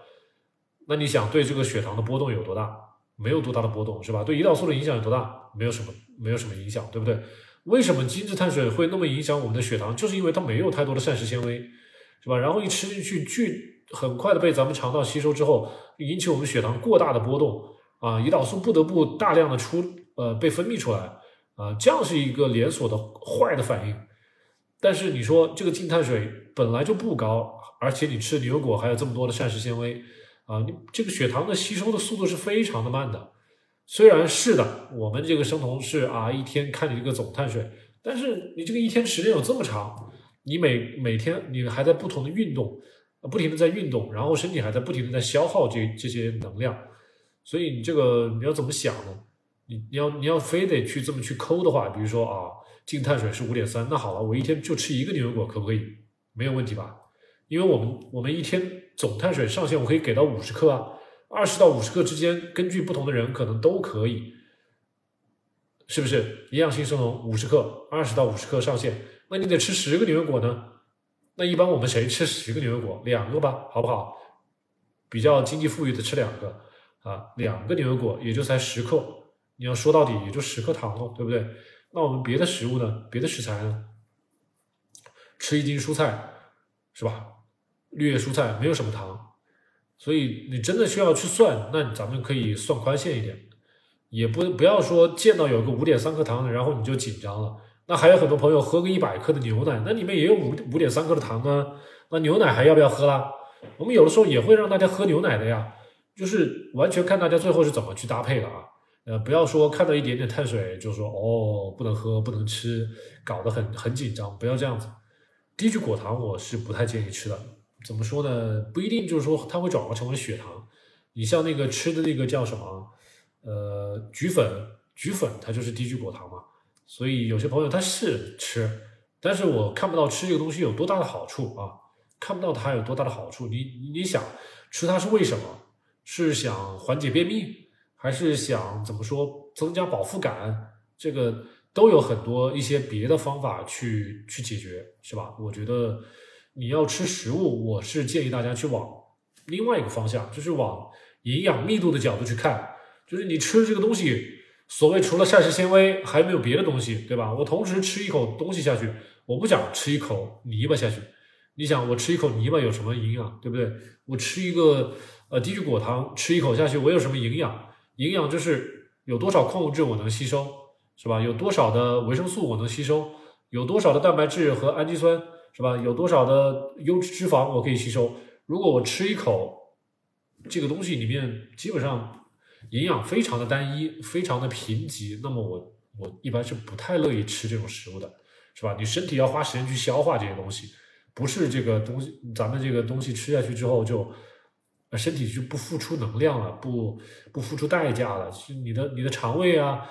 那你想对这个血糖的波动有多大？没有多大的波动，是吧？对胰岛素的影响有多大？没有什么，没有什么影响，对不对？为什么精致碳水会那么影响我们的血糖？就是因为它没有太多的膳食纤维，是吧？然后一吃进去，巨很快的被咱们肠道吸收之后，引起我们血糖过大的波动啊，胰岛素不得不大量的出呃被分泌出来啊，这样是一个连锁的坏的反应。但是你说这个净碳水本来就不高，而且你吃牛油果还有这么多的膳食纤维啊，你这个血糖的吸收的速度是非常的慢的。虽然是的，我们这个生酮是啊，一天看你这个总碳水，但是你这个一天时间有这么长，你每每天你还在不同的运动，不停的在运动，然后身体还在不停的在消耗这这些能量，所以你这个你要怎么想呢？你你要你要非得去这么去抠的话，比如说啊，净碳水是五点三，那好了，我一天就吃一个牛油果可不可以？没有问题吧？因为我们我们一天总碳水上限我可以给到五十克啊。二十到五十克之间，根据不同的人可能都可以，是不是？营养性生酮五十克，二十到五十克上限。那你得吃十个牛油果呢？那一般我们谁吃十个牛油果？两个吧，好不好？比较经济富裕的吃两个啊，两个牛油果也就才十克。你要说到底也就十克糖了，对不对？那我们别的食物呢？别的食材呢？吃一斤蔬菜是吧？绿叶蔬菜没有什么糖。所以你真的需要去算，那咱们可以算宽限一点，也不不要说见到有个五点三克糖，然后你就紧张了。那还有很多朋友喝个一百克的牛奶，那里面也有五五点三克的糖啊，那牛奶还要不要喝啦？我们有的时候也会让大家喝牛奶的呀，就是完全看大家最后是怎么去搭配的啊。呃，不要说看到一点点碳水就说哦不能喝不能吃，搞得很很紧张，不要这样子。低聚果糖我是不太建议吃的。怎么说呢？不一定就是说它会转化成为血糖。你像那个吃的那个叫什么？呃，菊粉，菊粉它就是低聚果糖嘛。所以有些朋友他是吃，但是我看不到吃这个东西有多大的好处啊，看不到它有多大的好处。你你想吃它是为什么？是想缓解便秘，还是想怎么说增加饱腹感？这个都有很多一些别的方法去去解决，是吧？我觉得你要吃食物，我是建议大家去往另外一个方向，就是往营养密度的角度去看，就是你吃这个东西，所谓除了膳食纤维，还没有别的东西，对吧？我同时吃一口东西下去，我不想吃一口泥巴下去。你想，我吃一口泥巴有什么营养，对不对？我吃一个呃低聚果糖，吃一口下去，我有什么营养？营养就是有多少矿物质我能吸收，是吧？有多少的维生素我能吸收？有多少的蛋白质和氨基酸，是吧？有多少的优质脂肪我可以吸收？如果我吃一口。这个东西里面基本上营养非常的单一，非常的贫瘠，那么我我一般是不太乐意吃这种食物的，是吧？你身体要花时间去消化这些东西，不是这个东西，咱们这个东西吃下去之后就那身体就不付出能量了，不不付出代价了，你的你的肠胃啊，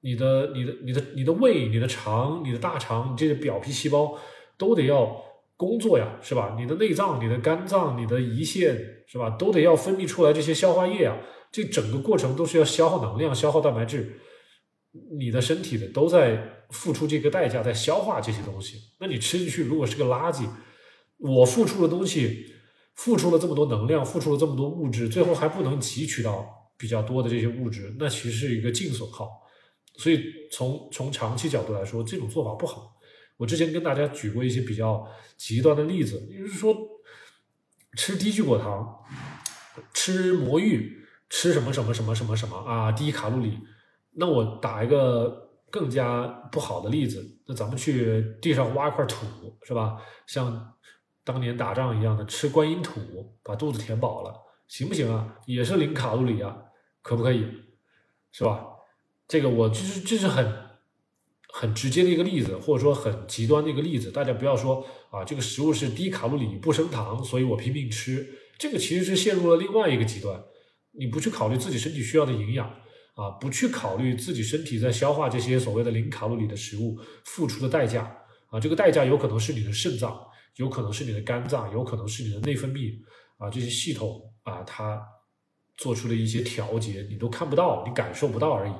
你的你的你的你的胃、你的肠、你的大肠，你这些表皮细胞都得要。工作呀，是吧？你的内脏、你的肝脏、你的胰腺，是吧？都得要分泌出来这些消化液啊。这整个过程都是要消耗能量、消耗蛋白质，你的身体的都在付出这个代价，在消化这些东西。那你吃进去如果是个垃圾，我付出的东西，付出了这么多能量，付出了这么多物质，最后还不能汲取到比较多的这些物质，那其实是一个净损耗。所以从从长期角度来说，这种做法不好。我之前跟大家举过一些比较极端的例子，就是说吃低聚果糖、吃魔芋、吃什么什么什么什么什么啊，低卡路里。那我打一个更加不好的例子，那咱们去地上挖一块土，是吧？像当年打仗一样的吃观音土，把肚子填饱了，行不行啊？也是零卡路里啊，可不可以？是吧？这个我就是这是很。很直接的一个例子，或者说很极端的一个例子，大家不要说啊，这个食物是低卡路里不升糖，所以我拼命吃，这个其实是陷入了另外一个极端。你不去考虑自己身体需要的营养啊，不去考虑自己身体在消化这些所谓的零卡路里的食物付出的代价啊，这个代价有可能是你的肾脏，有可能是你的肝脏，有可能是你的内分泌啊这些系统啊，它做出的一些调节，你都看不到，你感受不到而已，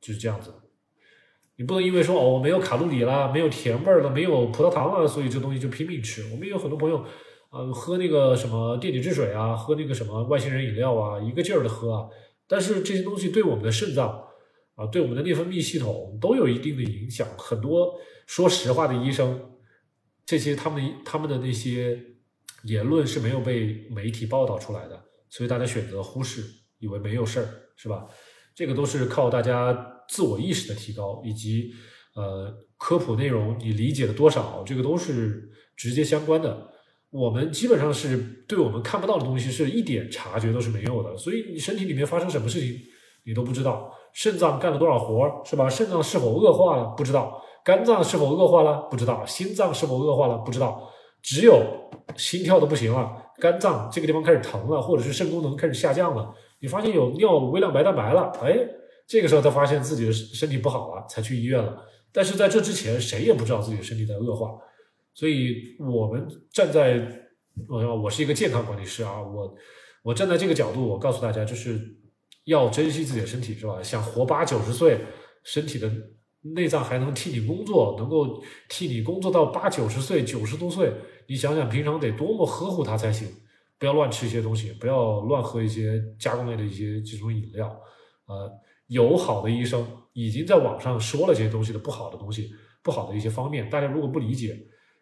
就是这样子。你不能因为说哦，我没有卡路里啦，没有甜味儿了，没有葡萄糖了，所以这东西就拼命吃。我们也有很多朋友，呃，喝那个什么电解质水啊，喝那个什么外星人饮料啊，一个劲儿的喝啊。但是这些东西对我们的肾脏啊，对我们的内分泌系统都有一定的影响。很多说实话的医生，这些他们他们的那些言论是没有被媒体报道出来的，所以大家选择忽视，以为没有事儿，是吧？这个都是靠大家。自我意识的提高，以及呃科普内容你理解了多少，这个都是直接相关的。我们基本上是对我们看不到的东西是一点察觉都是没有的，所以你身体里面发生什么事情你都不知道。肾脏干了多少活儿是吧？肾脏是否恶化了不知道，肝脏是否恶化了不知道，心脏是否恶化了不知道。只有心跳的不行了，肝脏这个地方开始疼了，或者是肾功能开始下降了，你发现有尿微量白蛋白了，哎。这个时候他发现自己的身体不好了，才去医院了。但是在这之前，谁也不知道自己的身体在恶化。所以，我们站在，我我是一个健康管理师啊，我我站在这个角度，我告诉大家，就是要珍惜自己的身体，是吧？想活八九十岁，身体的内脏还能替你工作，能够替你工作到八九十岁、九十多岁，你想想平常得多么呵护它才行。不要乱吃一些东西，不要乱喝一些加工类的一些这种饮料，呃。有好的医生已经在网上说了这些东西的不好的东西，不好的一些方面。大家如果不理解，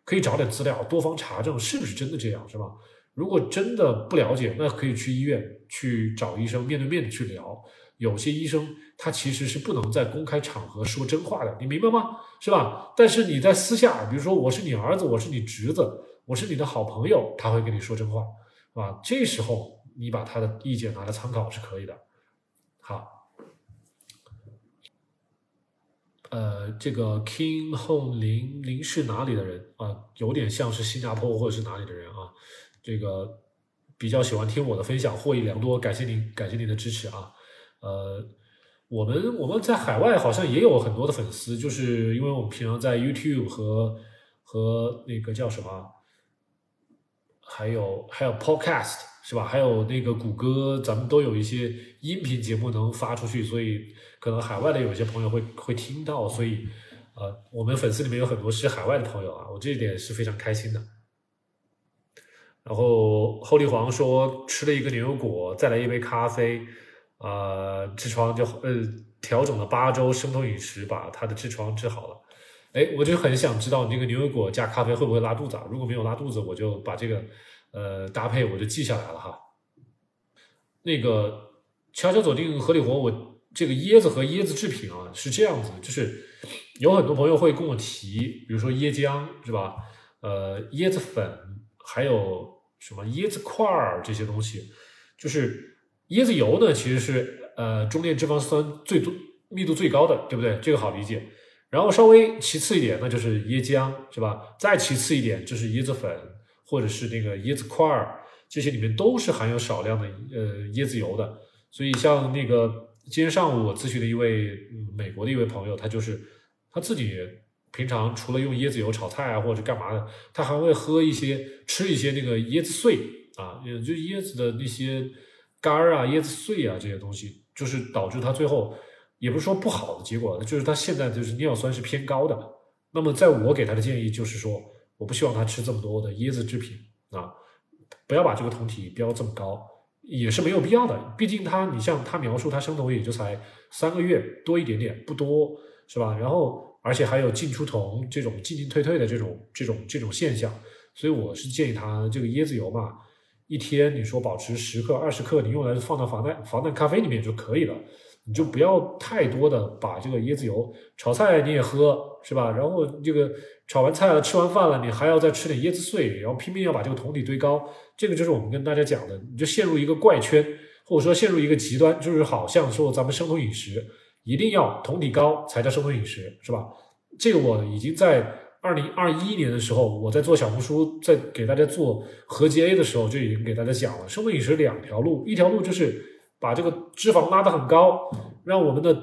可以找点资料，多方查证是不是真的这样，是吧？如果真的不了解，那可以去医院去找医生，面对面的去聊。有些医生他其实是不能在公开场合说真话的，你明白吗？是吧？但是你在私下，比如说我是你儿子，我是你侄子，我是你的好朋友，他会跟你说真话，是吧？这时候你把他的意见拿来参考是可以的。好。呃，这个 King Home 林林是哪里的人啊？有点像是新加坡或者是哪里的人啊？这个比较喜欢听我的分享，获益良多，感谢您，感谢您的支持啊。呃，我们我们在海外好像也有很多的粉丝，就是因为我们平常在 YouTube 和和那个叫什么，还有还有 Podcast 是吧？还有那个谷歌，咱们都有一些音频节目能发出去，所以。可能海外的有些朋友会会听到，所以，呃，我们粉丝里面有很多是海外的朋友啊，我这一点是非常开心的。然后后立煌说吃了一个牛油果，再来一杯咖啡，啊，痔疮就呃调整了八周生酮饮食，把他的痔疮治好了。哎，我就很想知道你这个牛油果加咖啡会不会拉肚子啊？如果没有拉肚子，我就把这个呃搭配我就记下来了哈。那个悄悄走进合理活我。这个椰子和椰子制品啊是这样子，就是有很多朋友会跟我提，比如说椰浆是吧？呃，椰子粉，还有什么椰子块儿这些东西，就是椰子油呢，其实是呃中链脂肪酸最多、密度最高的，对不对？这个好理解。然后稍微其次一点，那就是椰浆是吧？再其次一点就是椰子粉或者是那个椰子块儿，这些里面都是含有少量的呃椰子油的。所以像那个。今天上午我咨询的一位美国的一位朋友，他就是他自己平常除了用椰子油炒菜啊或者干嘛的，他还会喝一些吃一些那个椰子碎啊，也就椰子的那些干儿啊、椰子碎啊这些东西，就是导致他最后也不是说不好的结果，就是他现在就是尿酸是偏高的。那么在我给他的建议就是说，我不希望他吃这么多的椰子制品啊，不要把这个酮体标这么高。也是没有必要的，毕竟他，你像他描述他生酮也就才三个月多一点点，不多，是吧？然后而且还有进出酮这种进进退退的这种这种这种现象，所以我是建议他这个椰子油嘛，一天你说保持十克二十克，你用来放到防弹防弹咖啡里面就可以了，你就不要太多的把这个椰子油炒菜你也喝，是吧？然后这个。炒完菜了，吃完饭了，你还要再吃点椰子碎，然后拼命要把这个桶底堆高，这个就是我们跟大家讲的，你就陷入一个怪圈，或者说陷入一个极端，就是好像说咱们生酮饮食一定要桶底高才叫生酮饮食，是吧？这个我已经在二零二一年的时候，我在做小红书，在给大家做合集 A 的时候就已经给大家讲了，生酮饮食两条路，一条路就是把这个脂肪拉得很高，让我们的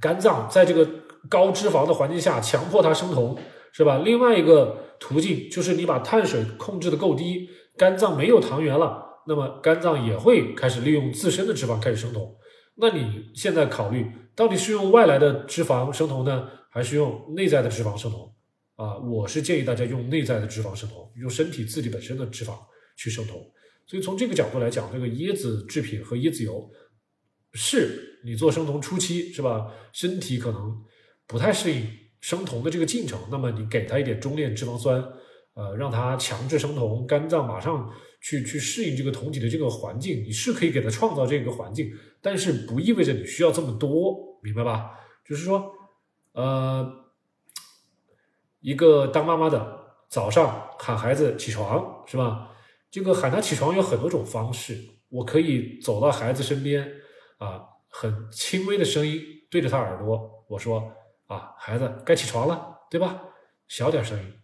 肝脏在这个。高脂肪的环境下强迫它生酮，是吧？另外一个途径就是你把碳水控制的够低，肝脏没有糖原了，那么肝脏也会开始利用自身的脂肪开始生酮。那你现在考虑到底是用外来的脂肪生酮呢，还是用内在的脂肪生酮？啊，我是建议大家用内在的脂肪生酮，用身体自己本身的脂肪去生酮。所以从这个角度来讲，这个椰子制品和椰子油，是你做生酮初期是吧？身体可能。不太适应生酮的这个进程，那么你给他一点中链脂肪酸，呃，让他强制生酮，肝脏马上去去适应这个酮体的这个环境，你是可以给他创造这个环境，但是不意味着你需要这么多，明白吧？就是说，呃，一个当妈妈的早上喊孩子起床是吧？这个喊他起床有很多种方式，我可以走到孩子身边啊，很轻微的声音对着他耳朵，我说。啊，孩子该起床了，对吧？小点声音，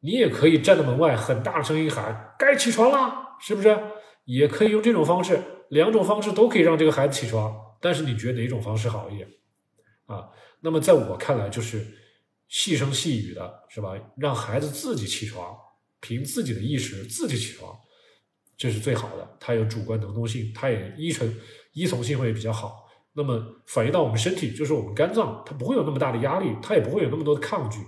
你也可以站在门外，很大声音喊该起床了，是不是？也可以用这种方式，两种方式都可以让这个孩子起床。但是你觉得哪种方式好一点？啊，那么在我看来，就是细声细语的，是吧？让孩子自己起床，凭自己的意识自己起床，这是最好的。他有主观能动性，他也依从依从性会比较好。那么反映到我们身体，就是我们肝脏，它不会有那么大的压力，它也不会有那么多的抗拒。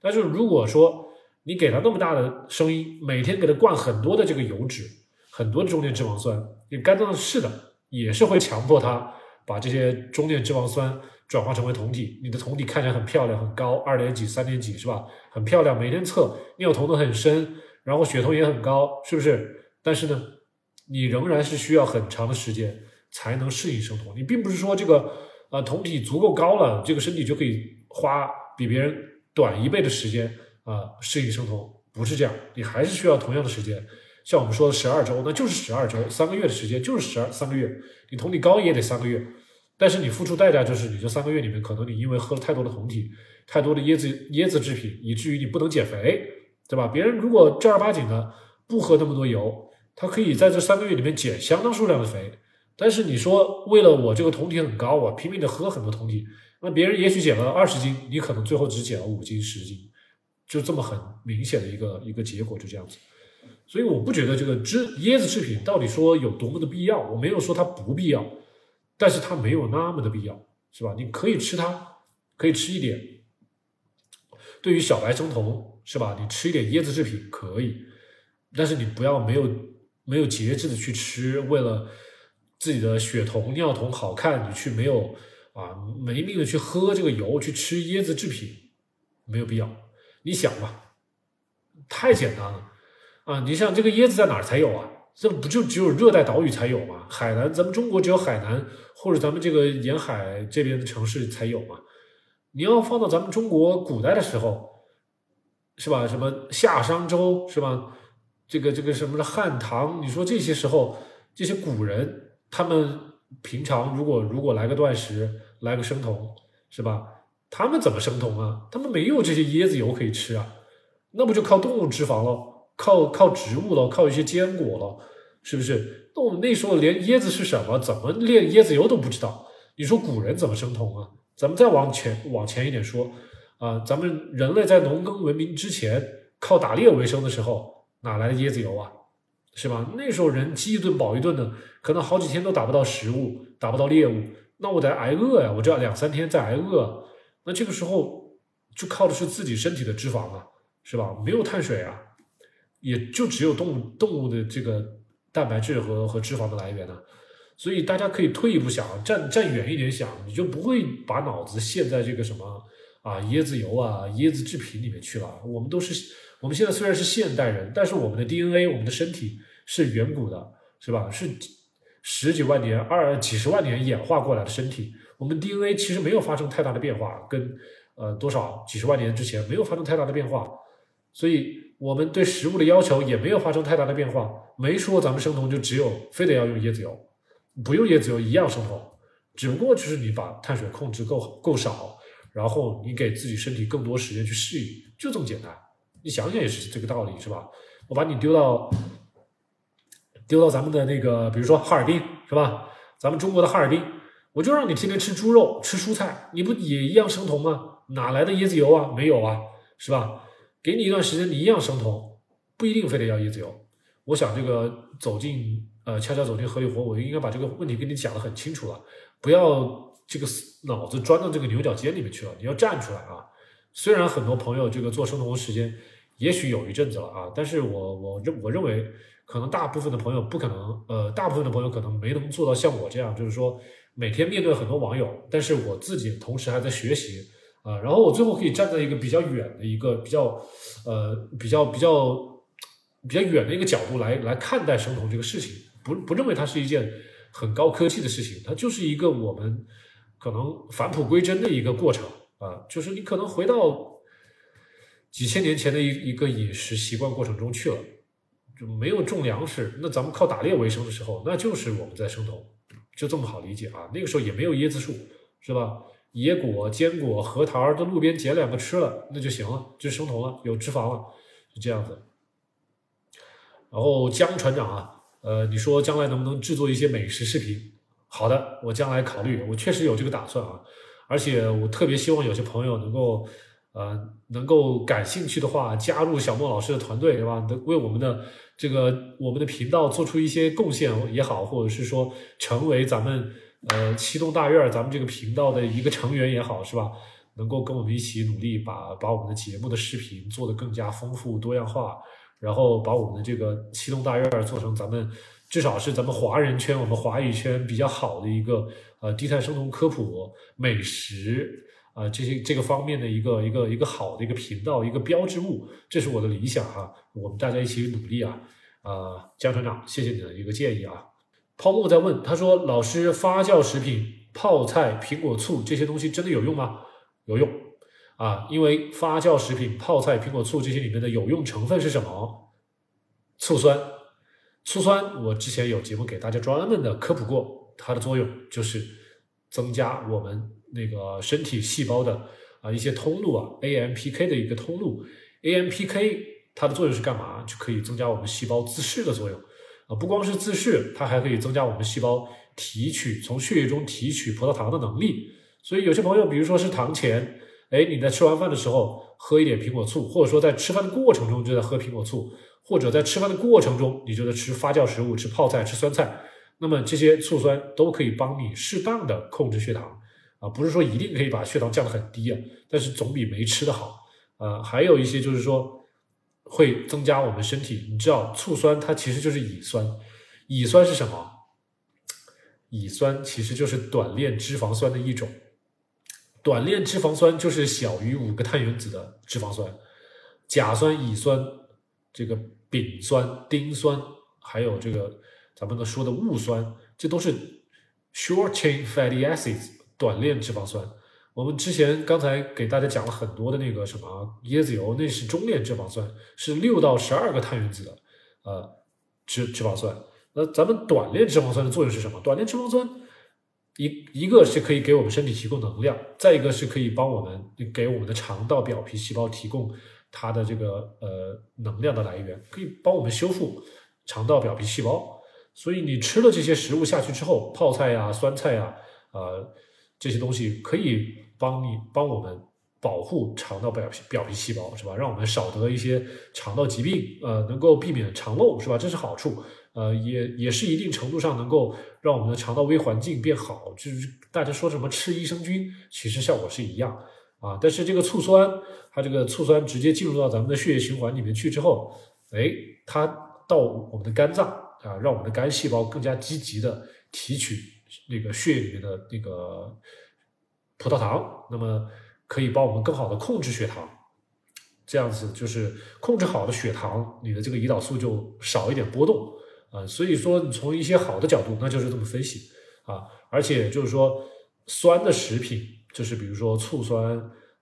但是如果说你给它那么大的声音，每天给它灌很多的这个油脂，很多的中链脂肪酸，你肝脏是的，也是会强迫它把这些中链脂肪酸转化成为酮体。你的酮体看起来很漂亮，很高，二点几、三点几，是吧？很漂亮，每天测尿酮都很深，然后血酮也很高，是不是？但是呢，你仍然是需要很长的时间。才能适应生酮。你并不是说这个呃酮体足够高了，这个身体就可以花比别人短一倍的时间啊适应生酮，不是这样，你还是需要同样的时间。像我们说的十二周，那就是十二周，三个月的时间就是十二三个月。你酮体高也得三个月，但是你付出代价就是你这三个月里面，可能你因为喝了太多的酮体、太多的椰子椰子制品，以至于你不能减肥，对吧？别人如果正儿八经的不喝那么多油，他可以在这三个月里面减相当数量的肥。但是你说为了我这个酮体很高，我拼命的喝很多酮体，那别人也许减了二十斤，你可能最后只减了五斤、十斤，就这么很明显的一个一个结果，就这样子。所以我不觉得这个制椰子制品到底说有多么的必要，我没有说它不必要，但是它没有那么的必要，是吧？你可以吃它，可以吃一点。对于小白生酮，是吧？你吃一点椰子制品可以，但是你不要没有没有节制的去吃，为了。自己的血酮、尿酮好看，你去没有啊？没命的去喝这个油，去吃椰子制品，没有必要。你想吧，太简单了啊！你像这个椰子在哪儿才有啊？这不就只有热带岛屿才有吗？海南，咱们中国只有海南或者咱们这个沿海这边的城市才有嘛？你要放到咱们中国古代的时候，是吧？什么夏商周是吧？这个这个什么的汉唐，你说这些时候这些古人。他们平常如果如果来个断食，来个生酮，是吧？他们怎么生酮啊？他们没有这些椰子油可以吃啊，那不就靠动物脂肪了，靠靠植物了，靠一些坚果了，是不是？那我们那时候连椰子是什么，怎么炼椰子油都不知道。你说古人怎么生酮啊？咱们再往前往前一点说啊，咱们人类在农耕文明之前，靠打猎为生的时候，哪来的椰子油啊？是吧？那时候人饥一顿饱一顿的，可能好几天都打不到食物，打不到猎物，那我得挨饿呀！我这两三天再挨饿，那这个时候就靠的是自己身体的脂肪啊，是吧？没有碳水啊，也就只有动物动物的这个蛋白质和和脂肪的来源呢。所以大家可以退一步想，站站远一点想，你就不会把脑子陷在这个什么啊椰子油啊椰子制品里面去了。我们都是。我们现在虽然是现代人，但是我们的 DNA，我们的身体是远古的，是吧？是十几万年、二几十万年演化过来的身体。我们 DNA 其实没有发生太大的变化，跟呃多少几十万年之前没有发生太大的变化，所以我们对食物的要求也没有发生太大的变化。没说咱们生酮就只有非得要用椰子油，不用椰子油一样生酮，只不过就是你把碳水控制够够少，然后你给自己身体更多时间去适应，就这么简单。你想想也是这个道理，是吧？我把你丢到丢到咱们的那个，比如说哈尔滨，是吧？咱们中国的哈尔滨，我就让你天天吃猪肉、吃蔬菜，你不也一样生酮吗？哪来的椰子油啊？没有啊，是吧？给你一段时间，你一样生酮，不一定非得要椰子油。我想这个走进呃，悄悄走进合理活，我应该把这个问题跟你讲的很清楚了，不要这个脑子钻到这个牛角尖里面去了，你要站出来啊！虽然很多朋友这个做生酮时间也许有一阵子了啊，但是我我认我认为可能大部分的朋友不可能，呃，大部分的朋友可能没能做到像我这样，就是说每天面对很多网友，但是我自己同时还在学习啊，然后我最后可以站在一个比较远的一个比较呃比较比较比较远的一个角度来来看待生酮这个事情，不不认为它是一件很高科技的事情，它就是一个我们可能返璞归真的一个过程。啊，就是你可能回到几千年前的一一个饮食习惯过程中去了，就没有种粮食，那咱们靠打猎为生的时候，那就是我们在生酮，就这么好理解啊。那个时候也没有椰子树，是吧？野果、坚果、核桃在路边捡两个吃了，那就行了，就生酮了，有脂肪了，就这样子。然后江船长啊，呃，你说将来能不能制作一些美食视频？好的，我将来考虑，我确实有这个打算啊。而且我特别希望有些朋友能够，呃，能够感兴趣的话，加入小莫老师的团队，对吧？能为我们的这个我们的频道做出一些贡献也好，或者是说成为咱们呃七栋大院咱们这个频道的一个成员也好，是吧？能够跟我们一起努力，把把我们的节目的视频做得更加丰富多样化，然后把我们的这个七栋大院做成咱们。至少是咱们华人圈、我们华语圈比较好的一个呃低碳生酮科普、美食啊这些这个方面的一个一个一个好的一个频道、一个标志物，这是我的理想哈。我们大家一起努力啊！啊，江船长，谢谢你的一个建议啊。泡沫在问，他说：“老师，发酵食品、泡菜、苹果醋这些东西真的有用吗？”有用啊，因为发酵食品、泡菜、苹果醋这些里面的有用成分是什么？醋酸。醋酸，我之前有节目给大家专门的科普过，它的作用就是增加我们那个身体细胞的啊一些通路啊，AMPK 的一个通路，AMPK 它的作用是干嘛？就可以增加我们细胞自噬的作用啊，不光是自噬，它还可以增加我们细胞提取从血液中提取葡萄糖的能力。所以有些朋友，比如说是糖前，哎，你在吃完饭的时候喝一点苹果醋，或者说在吃饭的过程中就在喝苹果醋，或者在吃饭的过程中你就在吃发酵食物、吃泡菜、吃酸菜。那么这些醋酸都可以帮你适当的控制血糖啊，不是说一定可以把血糖降得很低啊，但是总比没吃的好啊。还有一些就是说会增加我们身体，你知道醋酸它其实就是乙酸，乙酸是什么？乙酸其实就是短链脂肪酸的一种，短链脂肪酸就是小于五个碳原子的脂肪酸，甲酸、乙酸、这个丙酸、丁酸，还有这个。咱们的说的戊酸，这都是 short chain fatty acids 短链脂肪酸。我们之前刚才给大家讲了很多的那个什么椰子油，那是中链脂肪酸，是六到十二个碳原子的呃脂脂肪酸。那咱们短链脂肪酸的作用是什么？短链脂肪酸一一个是可以给我们身体提供能量，再一个是可以帮我们给我们的肠道表皮细胞提供它的这个呃能量的来源，可以帮我们修复肠道表皮细胞。所以你吃了这些食物下去之后，泡菜呀、酸菜呀，呃，这些东西可以帮你帮我们保护肠道表皮表皮细胞，是吧？让我们少得一些肠道疾病，呃，能够避免肠漏，是吧？这是好处，呃，也也是一定程度上能够让我们的肠道微环境变好。就是大家说什么吃益生菌，其实效果是一样啊。但是这个醋酸，它这个醋酸直接进入到咱们的血液循环里面去之后，哎，它到我们的肝脏。啊，让我们的肝细胞更加积极的提取那个血液里面的那个葡萄糖，那么可以帮我们更好的控制血糖，这样子就是控制好的血糖，你的这个胰岛素就少一点波动啊。所以说，你从一些好的角度，那就是这么分析啊。而且就是说，酸的食品，就是比如说醋酸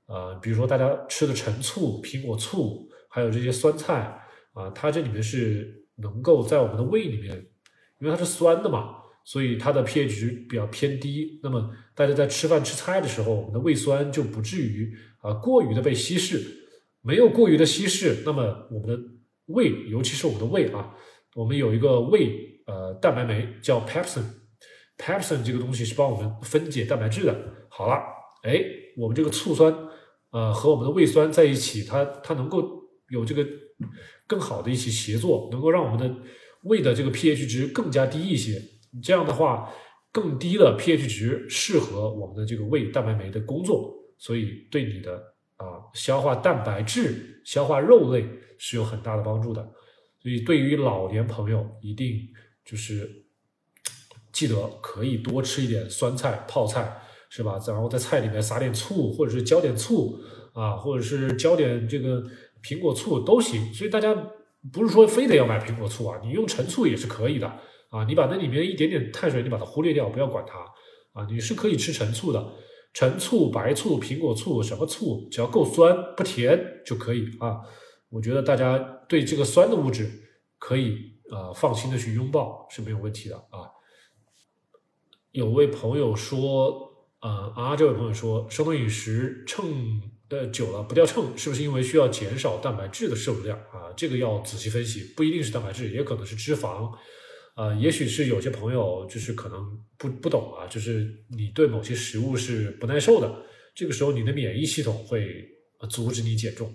啊，比如说大家吃的陈醋、苹果醋，还有这些酸菜啊，它这里面是。能够在我们的胃里面，因为它是酸的嘛，所以它的 pH 值比较偏低。那么大家在吃饭吃菜的时候，我们的胃酸就不至于啊过于的被稀释，没有过于的稀释，那么我们的胃，尤其是我们的胃啊，我们有一个胃呃蛋白酶叫 pepsin，pepsin 这个东西是帮我们分解蛋白质的。好了，哎，我们这个醋酸呃和我们的胃酸在一起，它它能够有这个。更好的一起协作，能够让我们的胃的这个 pH 值更加低一些。这样的话，更低的 pH 值适合我们的这个胃蛋白酶的工作，所以对你的啊消化蛋白质、消化肉类是有很大的帮助的。所以对于老年朋友，一定就是记得可以多吃一点酸菜、泡菜，是吧？然后在菜里面撒点醋，或者是浇点醋啊，或者是浇点这个。苹果醋都行，所以大家不是说非得要买苹果醋啊，你用陈醋也是可以的啊。你把那里面一点点碳水你把它忽略掉，不要管它啊，你是可以吃陈醋的，陈醋、白醋、苹果醋什么醋，只要够酸不甜就可以啊。我觉得大家对这个酸的物质可以啊放心的去拥抱是没有问题的啊。有位朋友说，啊啊，这位朋友说，生酮饮食称。呃，久了不掉秤，是不是因为需要减少蛋白质的摄入量啊？这个要仔细分析，不一定是蛋白质，也可能是脂肪，啊，也许是有些朋友就是可能不不懂啊，就是你对某些食物是不耐受的，这个时候你的免疫系统会阻止你减重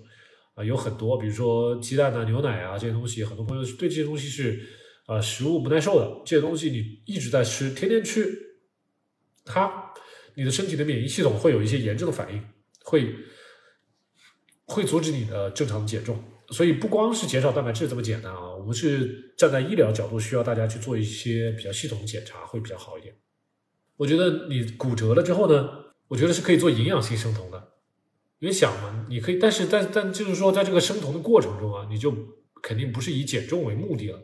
啊，有很多，比如说鸡蛋啊、牛奶啊这些东西，很多朋友对这些东西是啊食物不耐受的，这些东西你一直在吃，天天吃，它你的身体的免疫系统会有一些炎症的反应，会。会阻止你的正常减重，所以不光是减少蛋白质这么简单啊，我们是站在医疗角度，需要大家去做一些比较系统的检查，会比较好一点。我觉得你骨折了之后呢，我觉得是可以做营养性生酮的。你想嘛，你可以，但是但但就是说，在这个生酮的过程中啊，你就肯定不是以减重为目的了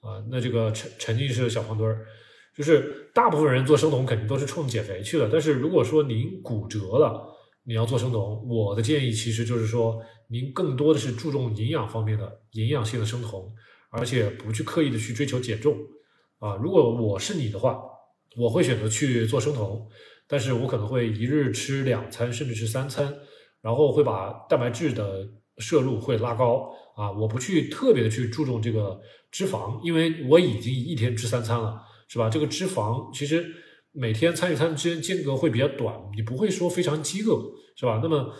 啊。那这个沉沉浸式小胖墩儿，就是大部分人做生酮肯定都是冲减肥去了，但是如果说您骨折了。你要做生酮，我的建议其实就是说，您更多的是注重营养方面的营养性的生酮，而且不去刻意的去追求减重啊。如果我是你的话，我会选择去做生酮。但是我可能会一日吃两餐，甚至是三餐，然后会把蛋白质的摄入会拉高啊，我不去特别的去注重这个脂肪，因为我已经一天吃三餐了，是吧？这个脂肪其实每天餐与餐之间间隔会比较短，你不会说非常饥饿，是吧？那么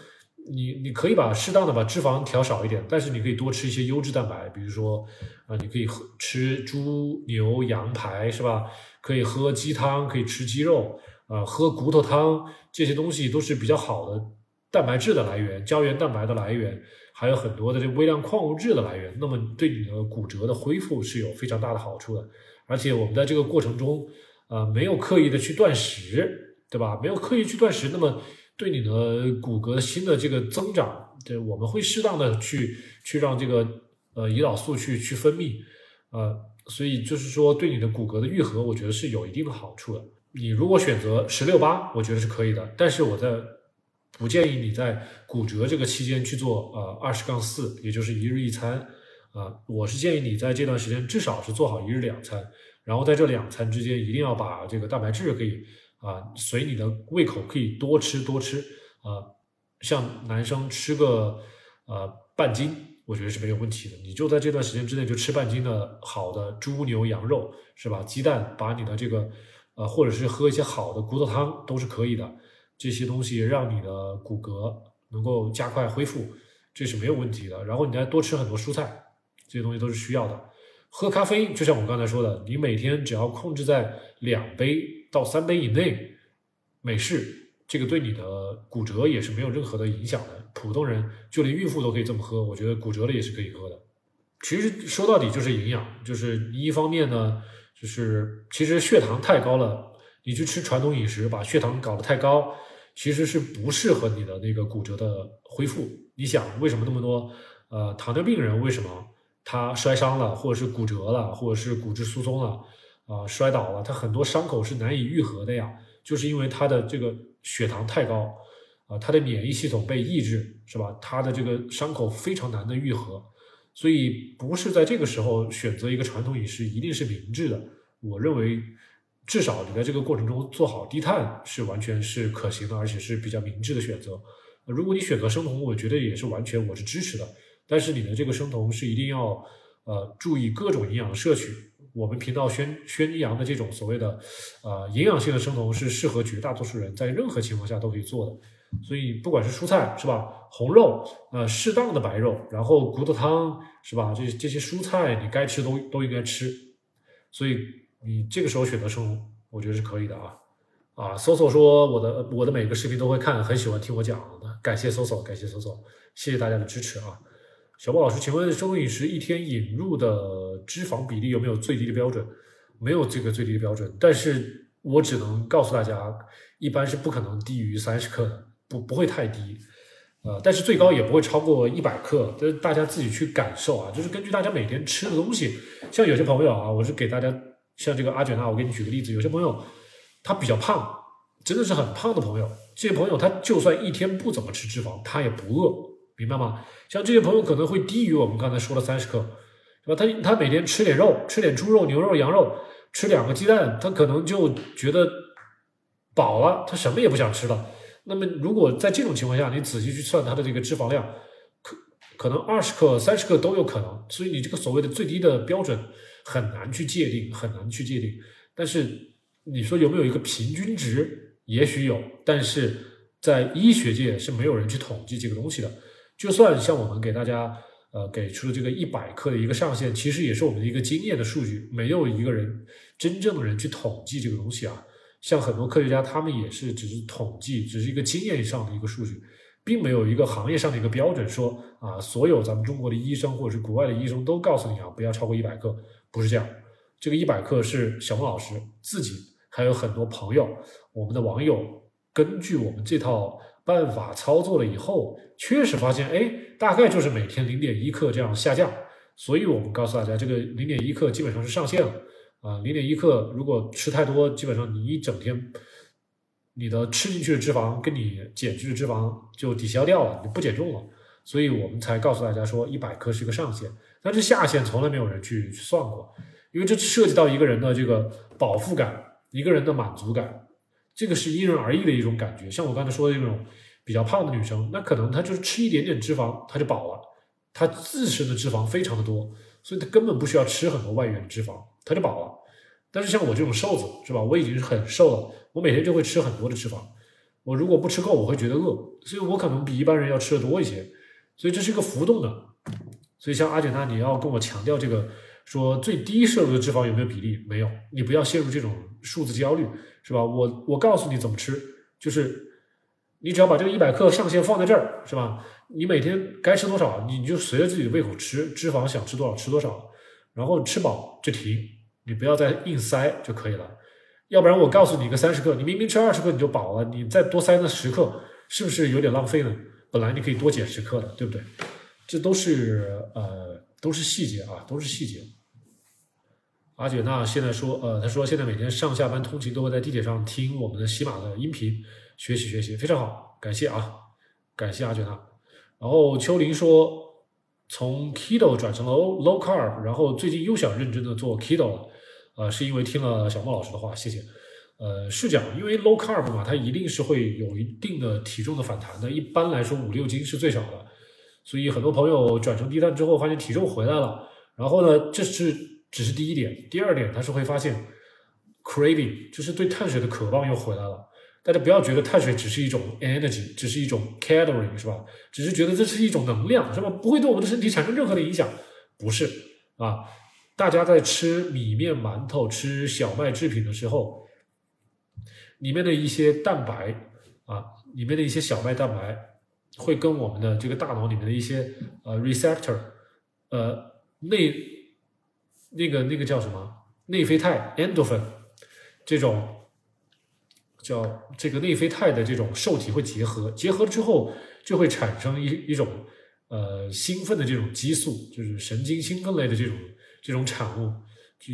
你你可以把适当的把脂肪调少一点，但是你可以多吃一些优质蛋白，比如说啊，你可以喝吃猪牛羊排，是吧？可以喝鸡汤，可以吃鸡肉，啊，喝骨头汤，这些东西都是比较好的蛋白质的来源，胶原蛋白的来源，还有很多的这微量矿物质的来源。那么对你的骨折的恢复是有非常大的好处的。而且我们在这个过程中，呃，没有刻意的去断食，对吧？没有刻意去断食，那么对你的骨骼新的这个增长，对，我们会适当的去去让这个呃胰岛素去去分泌，呃，所以就是说对你的骨骼的愈合，我觉得是有一定的好处的。你如果选择十六八，我觉得是可以的，但是我在不建议你在骨折这个期间去做呃二十杠四，也就是一日一餐。啊，我是建议你在这段时间至少是做好一日两餐，然后在这两餐之间一定要把这个蛋白质可以啊随你的胃口可以多吃多吃啊，像男生吃个呃半斤，我觉得是没有问题的。你就在这段时间之内就吃半斤的好的猪牛羊肉是吧？鸡蛋把你的这个呃或者是喝一些好的骨头汤都是可以的，这些东西让你的骨骼能够加快恢复，这是没有问题的。然后你再多吃很多蔬菜。这些东西都是需要的。喝咖啡，就像我刚才说的，你每天只要控制在两杯到三杯以内，美式，这个对你的骨折也是没有任何的影响的。普通人就连孕妇都可以这么喝，我觉得骨折了也是可以喝的。其实说到底就是营养，就是一方面呢，就是其实血糖太高了，你去吃传统饮食，把血糖搞得太高，其实是不适合你的那个骨折的恢复。你想，为什么那么多呃糖尿病人为什么？他摔伤了，或者是骨折了，或者是骨质疏松了，啊，摔倒了，他很多伤口是难以愈合的呀，就是因为他的这个血糖太高，啊，他的免疫系统被抑制，是吧？他的这个伤口非常难的愈合，所以不是在这个时候选择一个传统饮食一定是明智的。我认为，至少你在这个过程中做好低碳是完全是可行的，而且是比较明智的选择。如果你选择生酮，我觉得也是完全我是支持的。但是你的这个生酮是一定要呃注意各种营养的摄取。我们频道宣宣扬的这种所谓的呃营养性的生酮是适合绝大多数人在任何情况下都可以做的。所以不管是蔬菜是吧，红肉呃适当的白肉，然后骨头汤是吧，这这些蔬菜你该吃都都应该吃。所以你这个时候选择生酮，我觉得是可以的啊啊。搜索说我的我的每个视频都会看，很喜欢听我讲，感谢搜索，感谢搜索，谢谢大家的支持啊。小波老师，请问生酮饮食一天引入的脂肪比例有没有最低的标准？没有这个最低的标准，但是我只能告诉大家，一般是不可能低于三十克的，不不会太低，呃，但是最高也不会超过一百克，这大家自己去感受啊，就是根据大家每天吃的东西。像有些朋友啊，我是给大家，像这个阿卷娜，我给你举个例子，有些朋友他比较胖，真的是很胖的朋友，这些朋友他就算一天不怎么吃脂肪，他也不饿。明白吗？像这些朋友可能会低于我们刚才说的三十克，对吧？他他每天吃点肉，吃点猪肉、牛肉、羊肉，吃两个鸡蛋，他可能就觉得饱了，他什么也不想吃了。那么如果在这种情况下，你仔细去算他的这个脂肪量，可可能二十克、三十克都有可能。所以你这个所谓的最低的标准很难去界定，很难去界定。但是你说有没有一个平均值？也许有，但是在医学界是没有人去统计这个东西的。就算像我们给大家呃给出的这个一百克的一个上限，其实也是我们的一个经验的数据，没有一个人真正的人去统计这个东西啊。像很多科学家，他们也是只是统计，只是一个经验上的一个数据，并没有一个行业上的一个标准，说啊，所有咱们中国的医生或者是国外的医生都告诉你啊，不要超过一百克，不是这样。这个一百克是小孟老师自己还有很多朋友，我们的网友根据我们这套。办法操作了以后，确实发现，哎，大概就是每天零点一克这样下降。所以我们告诉大家，这个零点一克基本上是上限了啊。零点一克如果吃太多，基本上你一整天，你的吃进去的脂肪跟你减去的脂肪就抵消掉了，你不减重了。所以我们才告诉大家说，一百克是一个上限，但是下限从来没有人去算过，因为这涉及到一个人的这个饱腹感，一个人的满足感。这个是因人而异的一种感觉。像我刚才说的那种比较胖的女生，那可能她就是吃一点点脂肪，她就饱了，她自身的脂肪非常的多，所以她根本不需要吃很多外源脂肪，她就饱了。但是像我这种瘦子，是吧？我已经很瘦了，我每天就会吃很多的脂肪。我如果不吃够，我会觉得饿，所以我可能比一般人要吃的多一些。所以这是一个浮动的。所以像阿简娜，你要跟我强调这个。说最低摄入的脂肪有没有比例？没有，你不要陷入这种数字焦虑，是吧？我我告诉你怎么吃，就是你只要把这个一百克上限放在这儿，是吧？你每天该吃多少，你就随着自己的胃口吃，脂肪想吃多少吃多少，然后吃饱就停，你不要再硬塞就可以了。要不然我告诉你一个三十克，你明明吃二十克你就饱了，你再多塞那十克，是不是有点浪费呢？本来你可以多减十克的，对不对？这都是呃。都是细节啊，都是细节。阿姐娜现在说，呃，她说现在每天上下班通勤都会在地铁上听我们的喜马的音频学习学习，非常好，感谢啊，感谢阿姐娜。然后秋林说，从 keto 转成了 low carb，然后最近又想认真的做 keto 了，呃，是因为听了小莫老师的话，谢谢。呃，是这样，因为 low carb 嘛，它一定是会有一定的体重的反弹的，一般来说五六斤是最少的。所以很多朋友转成低碳之后，发现体重回来了。然后呢，这是只是第一点。第二点，他是会发现 craving，就是对碳水的渴望又回来了。大家不要觉得碳水只是一种 energy，只是一种 calorie，是吧？只是觉得这是一种能量，是吧？不会对我们的身体产生任何的影响。不是啊，大家在吃米面馒头、吃小麦制品的时候，里面的一些蛋白啊，里面的一些小麦蛋白。会跟我们的这个大脑里面的一些呃 receptor，呃内那个那个叫什么内啡肽 endorphin 这种叫这个内啡肽的这种受体会结合，结合之后就会产生一一种呃兴奋的这种激素，就是神经兴奋类的这种这种产物，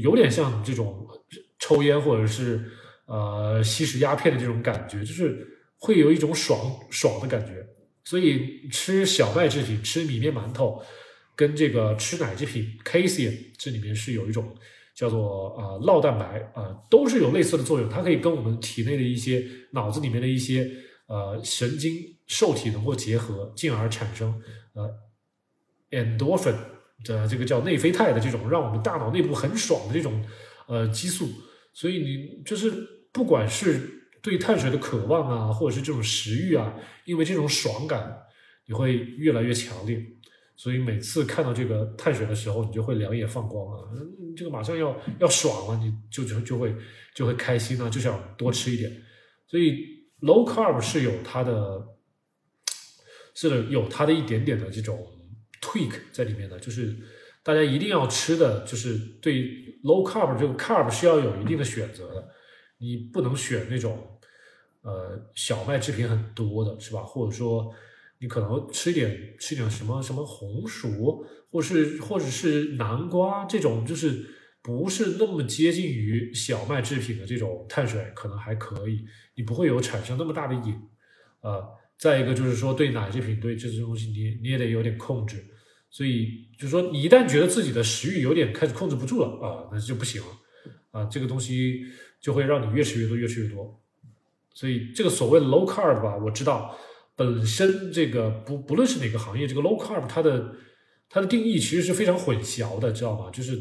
有点像这种抽烟或者是呃吸食鸦片的这种感觉，就是会有一种爽爽的感觉。所以吃小麦制品、吃米面馒头，跟这个吃奶制品 casein 这里面是有一种叫做啊酪蛋白啊，都是有类似的作用。它可以跟我们体内的一些脑子里面的一些呃神经受体能够结合，进而产生呃 endorphin 的这个叫内啡肽的这种让我们大脑内部很爽的这种呃激素。所以你就是不管是。对碳水的渴望啊，或者是这种食欲啊，因为这种爽感，你会越来越强烈。所以每次看到这个碳水的时候，你就会两眼放光啊，这个马上要要爽了，你就就就会就会开心啊，就想多吃一点。所以 low carb 是有它的，是有它的一点点的这种 tweak 在里面的，就是大家一定要吃的就是对 low carb 这个 carb 是要有一定的选择的。你不能选那种，呃，小麦制品很多的，是吧？或者说，你可能吃一点，吃点什么什么红薯，或是或者是南瓜这种，就是不是那么接近于小麦制品的这种碳水，可能还可以，你不会有产生那么大的瘾。呃，再一个就是说，对奶制品，对这些东西，你你也得有点控制。所以就是说，你一旦觉得自己的食欲有点开始控制不住了啊，那就不行了啊，这个东西。就会让你越吃越多，越吃越多。所以这个所谓的 low carb 吧，我知道本身这个不不论是哪个行业，这个 low carb 它的它的定义其实是非常混淆的，知道吗？就是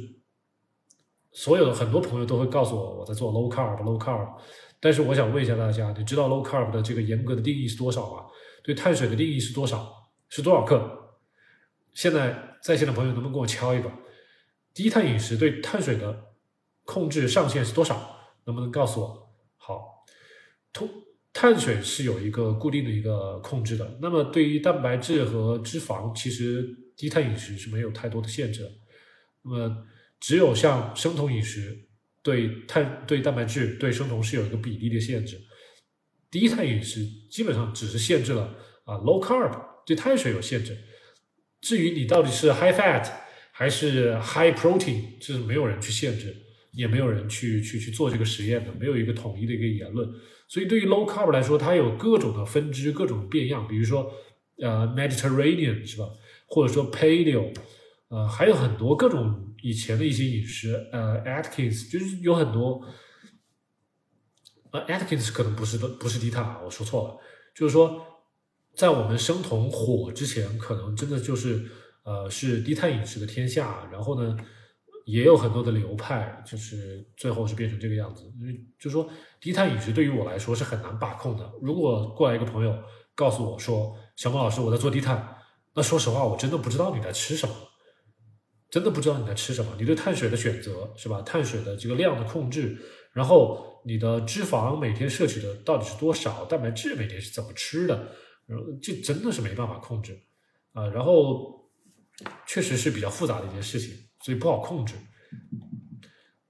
所有的很多朋友都会告诉我我在做 low carb low carb，但是我想问一下大家，你知道 low carb 的这个严格的定义是多少吗？对碳水的定义是多少？是多少克？现在在线的朋友能不能跟我敲一个？低碳饮食对碳水的控制上限是多少？能不能告诉我？好，碳碳水是有一个固定的一个控制的。那么对于蛋白质和脂肪，其实低碳饮食是没有太多的限制。那么只有像生酮饮食，对碳、对蛋白质、对生酮是有一个比例的限制。低碳饮食基本上只是限制了啊，low carb 对碳水有限制。至于你到底是 high fat 还是 high protein，这是没有人去限制。也没有人去去去做这个实验的，没有一个统一的一个言论。所以对于 low carb 来说，它有各种的分支，各种变样。比如说，呃，Mediterranean 是吧？或者说 Paleo，呃，还有很多各种以前的一些饮食。呃，Atkins 就是有很多呃，Atkins 可能不是不是低碳啊，我说错了，就是说在我们生酮火之前，可能真的就是呃是低碳饮食的天下，然后呢。也有很多的流派，就是最后是变成这个样子。因为就是说，低碳饮食对于我来说是很难把控的。如果过来一个朋友告诉我说：“小孟老师，我在做低碳。”那说实话，我真的不知道你在吃什么，真的不知道你在吃什么。你对碳水的选择是吧？碳水的这个量的控制，然后你的脂肪每天摄取的到底是多少？蛋白质每天是怎么吃的？然后这真的是没办法控制啊。然后确实是比较复杂的一件事情。所以不好控制，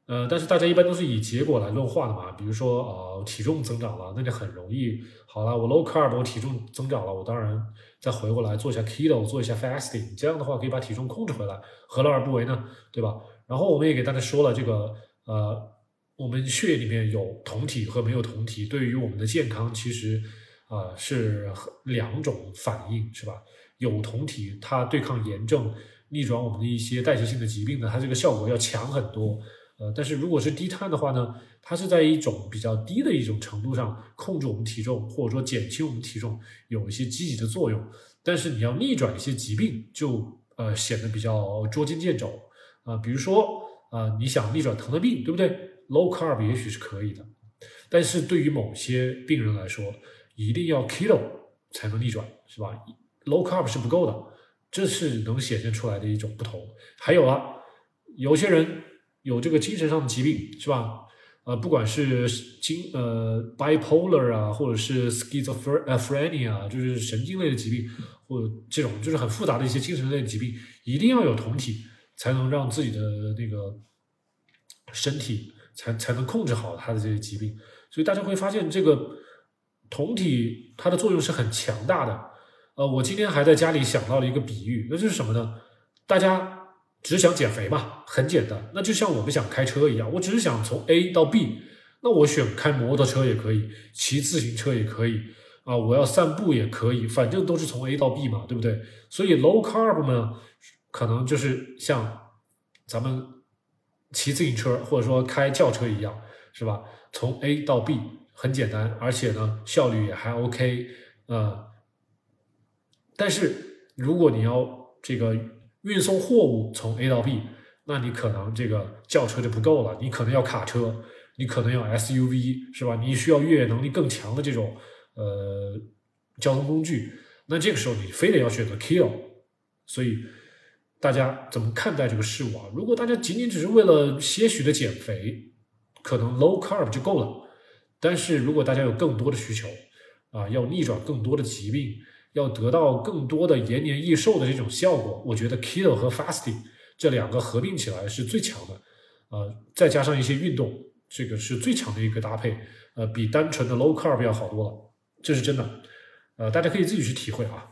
呃，但是大家一般都是以结果来论化的嘛。比如说，呃，体重增长了，那就很容易。好了，我 low carb，我体重增长了，我当然再回过来做一下 keto，做一下 fasting，这样的话可以把体重控制回来，何乐而不为呢？对吧？然后我们也给大家说了，这个呃，我们血液里面有酮体和没有酮体，对于我们的健康其实啊是两种反应，是吧？有酮体，它对抗炎症。逆转我们的一些代谢性的疾病呢，它这个效果要强很多。呃，但是如果是低碳的话呢，它是在一种比较低的一种程度上控制我们体重，或者说减轻我们体重，有一些积极的作用。但是你要逆转一些疾病，就呃显得比较捉襟见肘啊。比如说啊，你想逆转糖尿病，对不对？Low carb 也许是可以的，但是对于某些病人来说，一定要 keto 才能逆转，是吧？Low carb 是不够的。这是能显现出来的一种不同。还有啊，有些人有这个精神上的疾病，是吧？呃，不管是精呃 bipolar 啊，或者是 schizophrenia，就是神经类的疾病，或者这种就是很复杂的一些精神类的疾病，一定要有酮体，才能让自己的那个身体才才能控制好他的这些疾病。所以大家会发现，这个酮体它的作用是很强大的。呃，我今天还在家里想到了一个比喻，那就是什么呢？大家只想减肥嘛，很简单。那就像我们想开车一样，我只是想从 A 到 B，那我选开摩托车也可以，骑自行车也可以，啊，我要散步也可以，反正都是从 A 到 B 嘛，对不对？所以 low carb 呢，可能就是像咱们骑自行车或者说开轿车一样，是吧？从 A 到 B 很简单，而且呢效率也还 OK，呃。但是如果你要这个运送货物从 A 到 B，那你可能这个轿车就不够了，你可能要卡车，你可能要 SUV，是吧？你需要越野能力更强的这种呃交通工具。那这个时候你非得要选择 Kilo，所以大家怎么看待这个事物啊？如果大家仅仅只是为了些许的减肥，可能 Low Carb 就够了。但是如果大家有更多的需求啊，要逆转更多的疾病。要得到更多的延年益寿的这种效果，我觉得 keto 和 fasting 这两个合并起来是最强的，呃，再加上一些运动，这个是最强的一个搭配，呃，比单纯的 low carb 要好多了，这是真的，呃，大家可以自己去体会啊。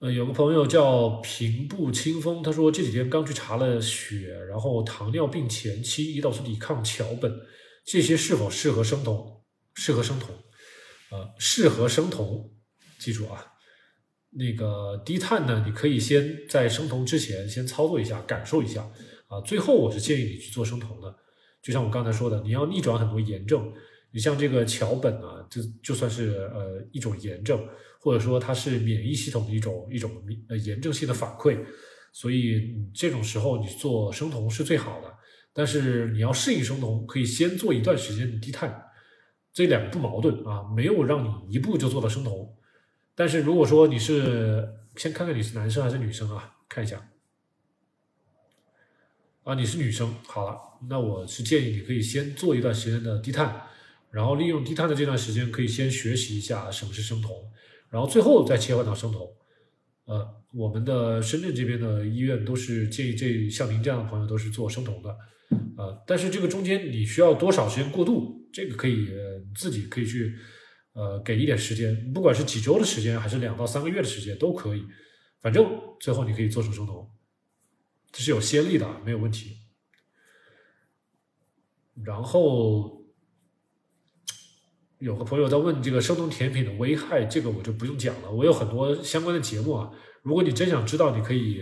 呃，有个朋友叫平步清风，他说这几天刚去查了血，然后糖尿病前期，胰岛素抵抗桥本，这些是否适合生酮？适合生酮？呃，适合生酮，记住啊，那个低碳呢，你可以先在生酮之前先操作一下，感受一下啊。最后我是建议你去做生酮的，就像我刚才说的，你要逆转很多炎症，你像这个桥本啊，就就算是呃一种炎症，或者说它是免疫系统的一种一种呃炎症性的反馈，所以这种时候你做生酮是最好的。但是你要适应生酮，可以先做一段时间的低碳。这两个不矛盾啊，没有让你一步就做到生酮。但是如果说你是先看看你是男生还是女生啊，看一下啊，你是女生，好了，那我是建议你可以先做一段时间的低碳，然后利用低碳的这段时间可以先学习一下什么是生酮，然后最后再切换到生酮。呃，我们的深圳这边的医院都是建议这像您这样的朋友都是做生酮的。呃，但是这个中间你需要多少时间过渡？这个可以自己可以去，呃，给一点时间，不管是几周的时间，还是两到三个月的时间都可以。反正最后你可以做成生酮，这是有先例的，没有问题。然后有个朋友在问这个生酮甜品的危害，这个我就不用讲了，我有很多相关的节目啊。如果你真想知道，你可以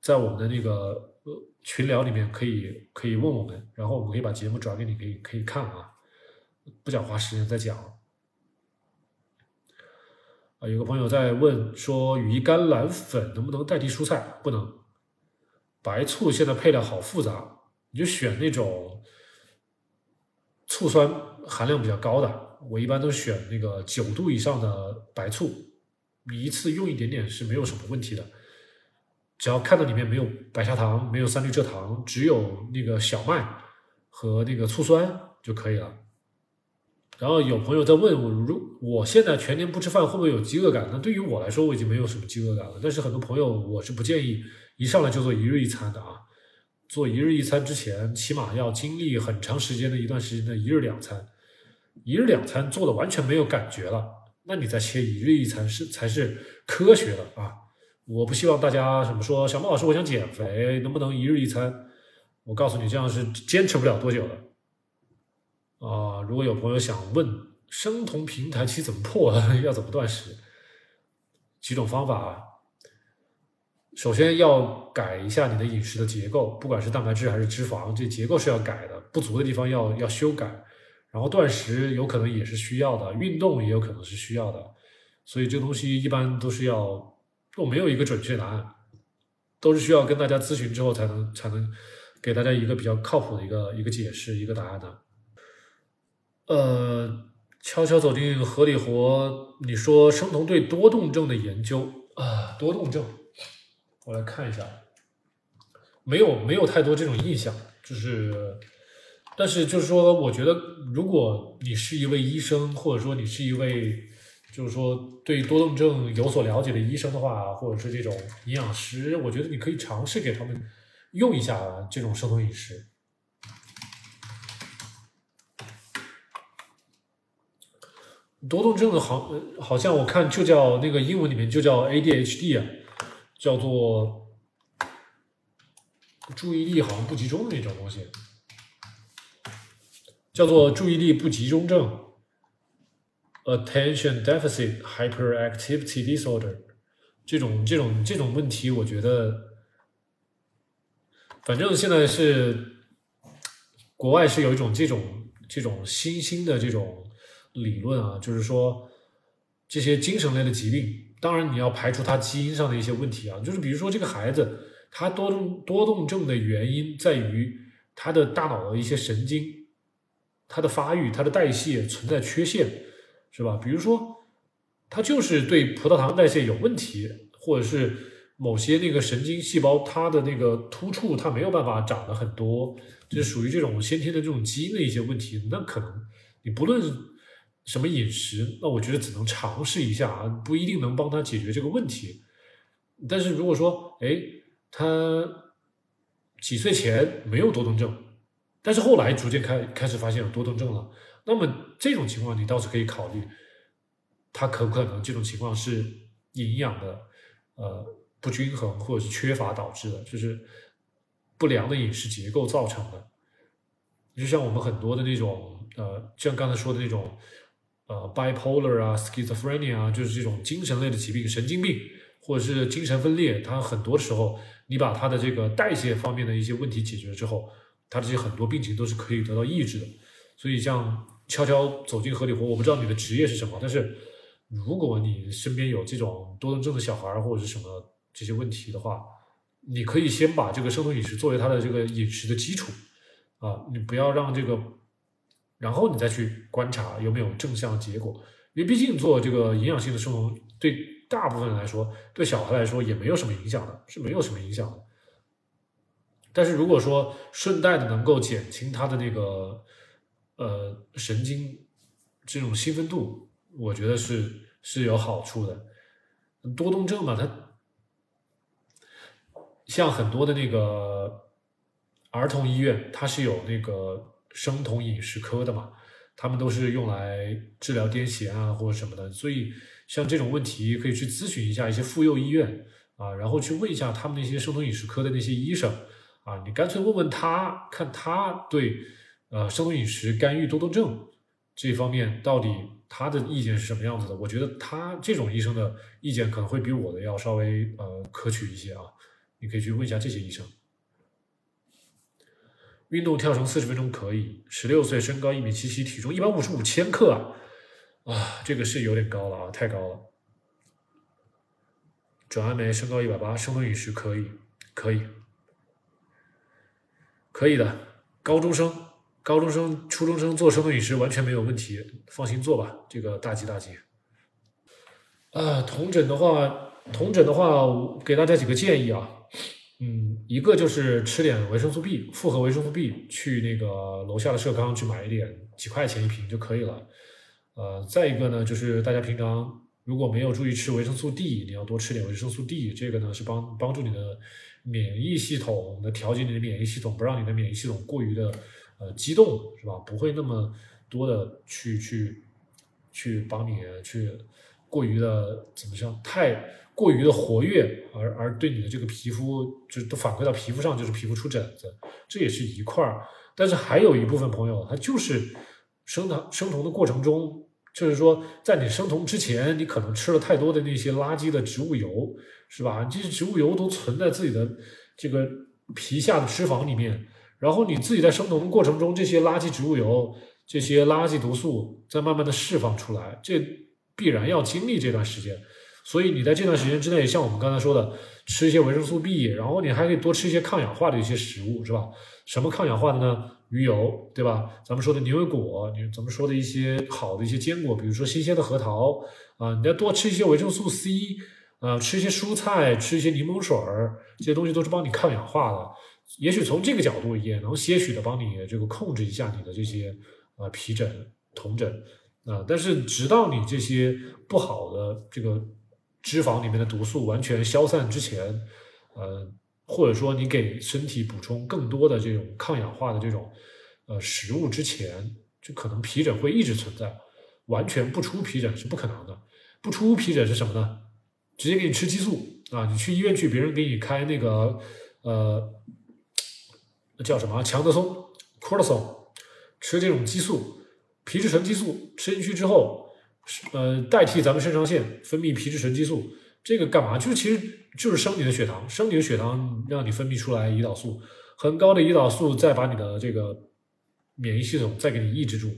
在我们的那个呃群聊里面可以可以问我们，然后我们可以把节目转给你，可以可以看啊，不想花时间再讲。啊，有个朋友在问说，羽衣甘蓝粉能不能代替蔬菜？不能。白醋现在配料好复杂，你就选那种醋酸含量比较高的。我一般都选那个九度以上的白醋，你一次用一点点是没有什么问题的。只要看到里面没有白砂糖、没有三氯蔗糖，只有那个小麦和那个醋酸就可以了。然后有朋友在问我，如我现在全年不吃饭会不会有饥饿感？那对于我来说，我已经没有什么饥饿感了。但是很多朋友，我是不建议一上来就做一日一餐的啊。做一日一餐之前，起码要经历很长时间的一段时间的一日两餐。一日两餐做的完全没有感觉了，那你再切一日一餐是才是科学的啊！我不希望大家什么说小孟老师，我想减肥，能不能一日一餐？我告诉你，这样是坚持不了多久的。啊，如果有朋友想问生酮平台期怎么破，要怎么断食？几种方法。首先要改一下你的饮食的结构，不管是蛋白质还是脂肪，这结构是要改的，不足的地方要要修改。然后断食有可能也是需要的，运动也有可能是需要的，所以这东西一般都是要，我没有一个准确答案，都是需要跟大家咨询之后才能才能给大家一个比较靠谱的一个一个解释一个答案的。呃，悄悄走进合理活，你说生酮对多动症的研究啊，多动症，我来看一下，没有没有太多这种印象，就是。但是就是说，我觉得如果你是一位医生，或者说你是一位就是说对多动症有所了解的医生的话，或者是这种营养师，我觉得你可以尝试给他们用一下这种生酮饮食。多动症的好，好像我看就叫那个英文里面就叫 ADHD 啊，叫做注意力好像不集中的那种东西。叫做注意力不集中症 （Attention Deficit Hyperactivity Disorder） 这种这种这种问题，我觉得，反正现在是国外是有一种这种这种新兴的这种理论啊，就是说这些精神类的疾病，当然你要排除他基因上的一些问题啊，就是比如说这个孩子他多动多动症的原因在于他的大脑的一些神经。它的发育、它的代谢存在缺陷，是吧？比如说，它就是对葡萄糖代谢有问题，或者是某些那个神经细胞它的那个突触它没有办法长得很多，就属于这种先天的这种基因的一些问题。那可能你不论什么饮食，那我觉得只能尝试一下啊，不一定能帮他解决这个问题。但是如果说，哎，他几岁前没有多动症。但是后来逐渐开开始发现有多动症了，那么这种情况你倒是可以考虑，他可不可能这种情况是营养的呃不均衡或者是缺乏导致的，就是不良的饮食结构造成的。就像我们很多的那种呃，像刚才说的那种呃 bipolar 啊，schizophrenia 啊，就是这种精神类的疾病，神经病或者是精神分裂，它很多时候你把它的这个代谢方面的一些问题解决之后。它这些很多病情都是可以得到抑制的，所以像悄悄走进合理活，我不知道你的职业是什么，但是如果你身边有这种多动症的小孩或者是什么这些问题的话，你可以先把这个生酮饮食作为他的这个饮食的基础啊，你不要让这个，然后你再去观察有没有正向结果，因为毕竟做这个营养性的生酮对大部分人来说，对小孩来说也没有什么影响的，是没有什么影响的。但是如果说顺带的能够减轻他的那个呃神经这种兴奋度，我觉得是是有好处的。多动症嘛，它像很多的那个儿童医院，它是有那个生酮饮食科的嘛，他们都是用来治疗癫痫啊或者什么的，所以像这种问题可以去咨询一下一些妇幼医院啊，然后去问一下他们那些生酮饮食科的那些医生。啊，你干脆问问他，看他对呃生酮饮食干预多动症这方面到底他的意见是什么样子的？我觉得他这种医生的意见可能会比我的要稍微呃可取一些啊。你可以去问一下这些医生。运动跳绳四十分钟可以，十六岁，身高一米七七，体重一百五十五千克啊，啊，这个是有点高了啊，太高了。转氨酶，身高一百八，生酮饮食可以，可以，可以的。高中生、高中生、初中生做生酮饮食完全没有问题，放心做吧，这个大吉大吉。啊，同诊的话，同诊的话，我给大家几个建议啊。嗯，一个就是吃点维生素 B，复合维生素 B，去那个楼下的社康去买一点，几块钱一瓶就可以了。呃，再一个呢，就是大家平常如果没有注意吃维生素 D，你要多吃点维生素 D，这个呢是帮帮助你的免疫系统的调节你的免疫系统，不让你的免疫系统过于的呃激动，是吧？不会那么多的去去去帮你去过于的怎么说太。过于的活跃，而而对你的这个皮肤就都反馈到皮肤上，就是皮肤出疹子，这也是一块儿。但是还有一部分朋友，他就是生酮生酮的过程中，就是说在你生酮之前，你可能吃了太多的那些垃圾的植物油，是吧？这些植物油都存在自己的这个皮下的脂肪里面，然后你自己在生酮过程中，这些垃圾植物油、这些垃圾毒素在慢慢的释放出来，这必然要经历这段时间。所以你在这段时间之内，像我们刚才说的，吃一些维生素 B，然后你还可以多吃一些抗氧化的一些食物，是吧？什么抗氧化的呢？鱼油，对吧？咱们说的牛油果，你咱们说的一些好的一些坚果，比如说新鲜的核桃啊，你要多吃一些维生素 C，啊，吃一些蔬菜，吃一些柠檬水儿，这些东西都是帮你抗氧化的。也许从这个角度也能些许的帮你这个控制一下你的这些呃皮疹、酮疹啊。但是直到你这些不好的这个。脂肪里面的毒素完全消散之前，呃，或者说你给身体补充更多的这种抗氧化的这种呃食物之前，就可能皮疹会一直存在，完全不出皮疹是不可能的。不出皮疹是什么呢？直接给你吃激素啊！你去医院去，别人给你开那个呃叫什么强德松 （cortisol），吃这种激素，皮质醇激素吃进去之后。呃，代替咱们肾上腺分泌皮质醇激素，这个干嘛？就是其实就是升你的血糖，升你的血糖，让你分泌出来胰岛素，很高的胰岛素，再把你的这个免疫系统再给你抑制住，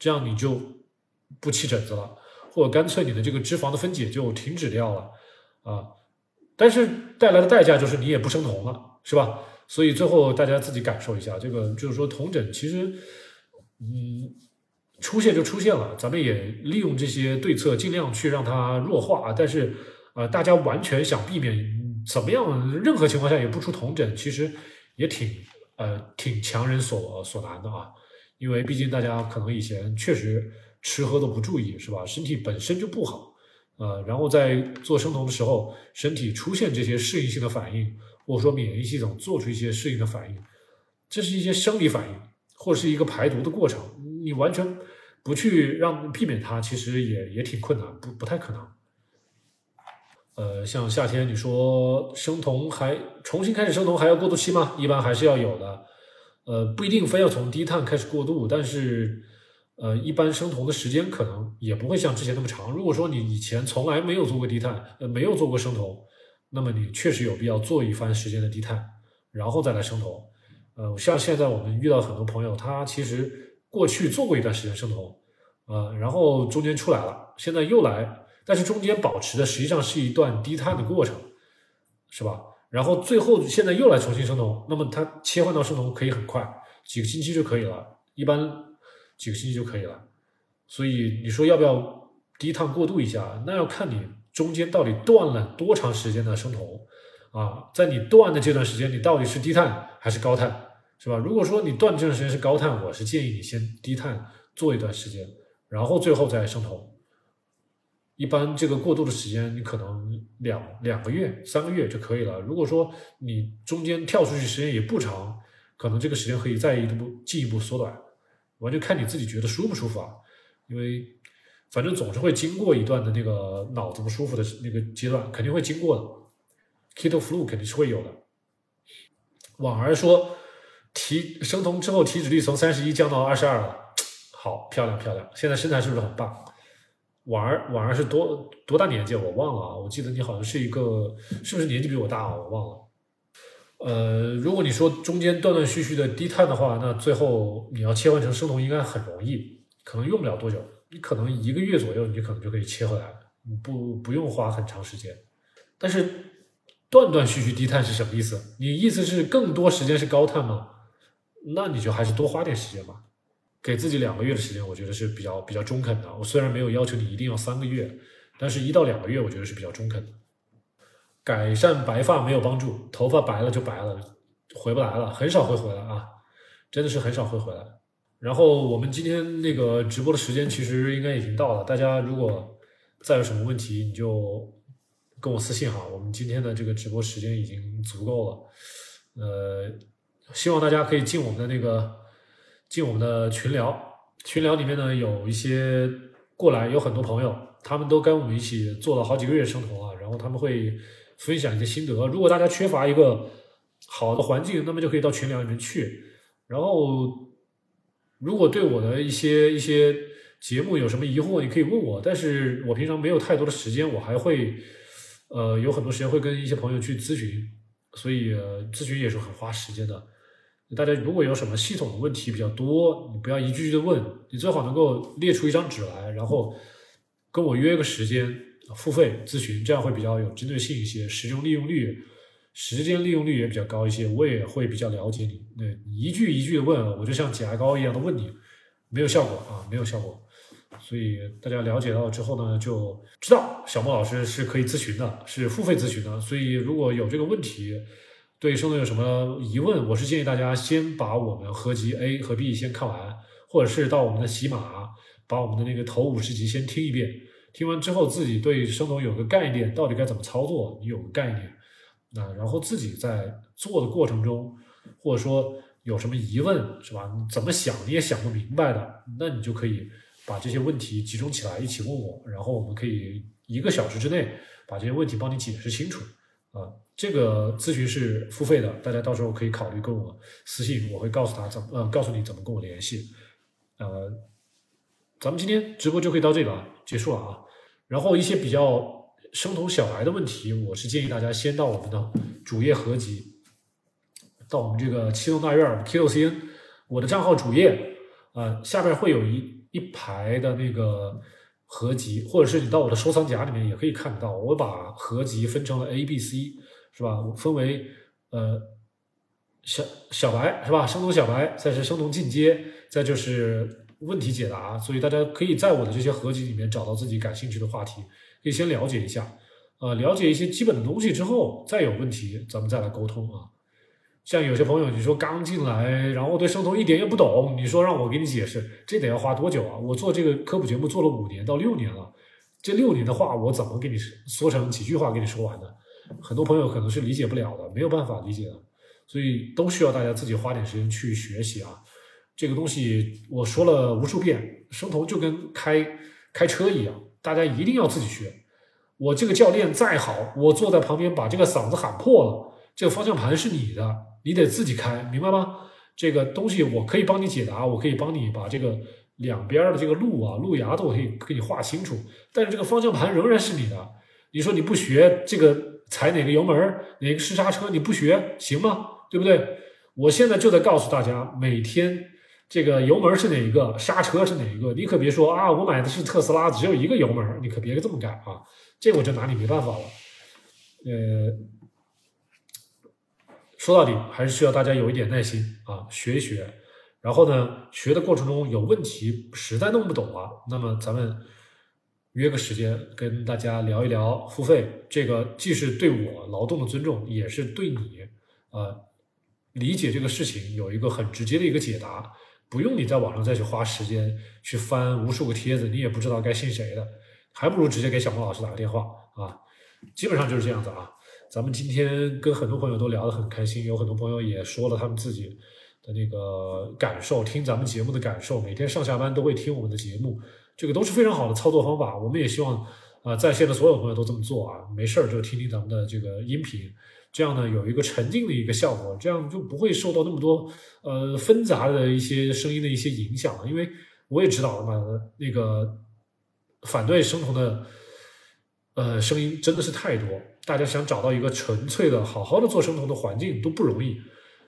这样你就不起疹子了，或者干脆你的这个脂肪的分解就停止掉了啊。但是带来的代价就是你也不生酮了，是吧？所以最后大家自己感受一下，这个就是说酮疹其实，嗯。出现就出现了，咱们也利用这些对策，尽量去让它弱化。但是，呃，大家完全想避免怎么样，任何情况下也不出同疹，其实也挺呃挺强人所所难的啊。因为毕竟大家可能以前确实吃喝都不注意，是吧？身体本身就不好，呃，然后在做生酮的时候，身体出现这些适应性的反应，或者说免疫系统做出一些适应的反应，这是一些生理反应，或者是一个排毒的过程，你完全。不去让避免它，其实也也挺困难，不不太可能。呃，像夏天你说生酮还重新开始生酮还要过渡期吗？一般还是要有的。呃，不一定非要从低碳开始过渡，但是呃，一般生酮的时间可能也不会像之前那么长。如果说你以前从来没有做过低碳，呃，没有做过生酮，那么你确实有必要做一番时间的低碳，然后再来生酮。呃，像现在我们遇到很多朋友，他其实。过去做过一段时间生酮，呃，然后中间出来了，现在又来，但是中间保持的实际上是一段低碳的过程，是吧？然后最后现在又来重新生酮，那么它切换到生酮可以很快，几个星期就可以了，一般几个星期就可以了。所以你说要不要低碳过渡一下？那要看你中间到底断了多长时间的生酮啊，在你断的这段时间，你到底是低碳还是高碳？是吧？如果说你断这段时间是高碳，我是建议你先低碳做一段时间，然后最后再生酮。一般这个过渡的时间，你可能两两个月、三个月就可以了。如果说你中间跳出去时间也不长，可能这个时间可以再一步进一步缩短，完全看你自己觉得舒不舒服啊。因为反正总是会经过一段的那个脑子不舒服的那个阶段，肯定会经过的。Keto flu 肯定是会有的。婉儿说。体生酮之后体脂率从三十一降到二十二了，好漂亮漂亮！现在身材是不是很棒？婉儿婉儿是多多大年纪？我忘了啊，我记得你好像是一个，是不是年纪比我大啊？我忘了。呃，如果你说中间断断续续的低碳的话，那最后你要切换成生酮应该很容易，可能用不了多久，你可能一个月左右，你可能就可以切回来了，不不用花很长时间。但是断断续续低碳是什么意思？你意思是更多时间是高碳吗？那你就还是多花点时间吧，给自己两个月的时间，我觉得是比较比较中肯的。我虽然没有要求你一定要三个月，但是一到两个月，我觉得是比较中肯的。改善白发没有帮助，头发白了就白了，回不来了，很少会回来啊，真的是很少会回来。然后我们今天那个直播的时间其实应该已经到了，大家如果再有什么问题，你就跟我私信哈。我们今天的这个直播时间已经足够了，呃，希望大家可以进我们的那个进我们的群聊，群聊里面呢有一些过来有很多朋友，他们都跟我们一起做了好几个月生酮啊，然后他们会。分享一些心得。如果大家缺乏一个好的环境，那么就可以到群聊里面去。然后，如果对我的一些一些节目有什么疑惑，你可以问我。但是我平常没有太多的时间，我还会呃有很多时间会跟一些朋友去咨询，所以咨询也是很花时间的。大家如果有什么系统的问题比较多，你不要一句句的问，你最好能够列出一张纸来，然后跟我约个时间。付费咨询，这样会比较有针对性一些，使用利用率、时间利用率也比较高一些。我也会比较了解你，对你一句一句的问，我就像挤牙膏一样的问你，没有效果啊，没有效果。所以大家了解到之后呢，就知道小莫老师是可以咨询的，是付费咨询的。所以如果有这个问题，对生酮有什么疑问，我是建议大家先把我们合集 A 和 B 先看完，或者是到我们的喜马，把我们的那个头五十集先听一遍。听完之后，自己对生酮有个概念，到底该怎么操作，你有个概念，那然后自己在做的过程中，或者说有什么疑问，是吧？你怎么想你也想不明白的，那你就可以把这些问题集中起来一起问我，然后我们可以一个小时之内把这些问题帮你解释清楚。啊，这个咨询是付费的，大家到时候可以考虑跟我私信，我会告诉他怎么，呃，告诉你怎么跟我联系。呃，咱们今天直播就可以到这里了。结束了啊，然后一些比较生酮小白的问题，我是建议大家先到我们的主页合集，到我们这个七栋大院 K 六 C N 我的账号主页，呃，下边会有一一排的那个合集，或者是你到我的收藏夹里面也可以看到。我把合集分成了 A、B、C，是吧？我分为呃小小白是吧？生酮小白，再是生酮进阶，再就是。问题解答，所以大家可以在我的这些合集里面找到自己感兴趣的话题，可以先了解一下，呃，了解一些基本的东西之后，再有问题咱们再来沟通啊。像有些朋友，你说刚进来，然后对生酮一点也不懂，你说让我给你解释，这得要花多久啊？我做这个科普节目做了五年到六年了，这六年的话，我怎么给你说成几句话给你说完呢？很多朋友可能是理解不了的，没有办法理解的，所以都需要大家自己花点时间去学习啊。这个东西我说了无数遍，生酮就跟开开车一样，大家一定要自己学。我这个教练再好，我坐在旁边把这个嗓子喊破了，这个方向盘是你的，你得自己开，明白吗？这个东西我可以帮你解答，我可以帮你把这个两边的这个路啊、路牙都可以给你画清楚，但是这个方向盘仍然是你的。你说你不学这个踩哪个油门，哪个是刹车，你不学行吗？对不对？我现在就在告诉大家，每天。这个油门是哪一个？刹车是哪一个？你可别说啊！我买的是特斯拉，只有一个油门，你可别这么干啊！这我就拿你没办法了。呃，说到底还是需要大家有一点耐心啊，学一学。然后呢，学的过程中有问题，实在弄不懂了，那么咱们约个时间跟大家聊一聊，付费。这个既是对我劳动的尊重，也是对你呃理解这个事情有一个很直接的一个解答。不用你在网上再去花时间去翻无数个帖子，你也不知道该信谁的，还不如直接给小莫老师打个电话啊！基本上就是这样子啊。咱们今天跟很多朋友都聊得很开心，有很多朋友也说了他们自己的那个感受，听咱们节目的感受，每天上下班都会听我们的节目，这个都是非常好的操作方法。我们也希望啊，在线的所有朋友都这么做啊，没事儿就听听咱们的这个音频。这样呢，有一个沉浸的一个效果，这样就不会受到那么多呃纷杂的一些声音的一些影响了。因为我也知道嘛，那个反对生酮的呃，声音真的是太多，大家想找到一个纯粹的、好好的做生酮的环境都不容易，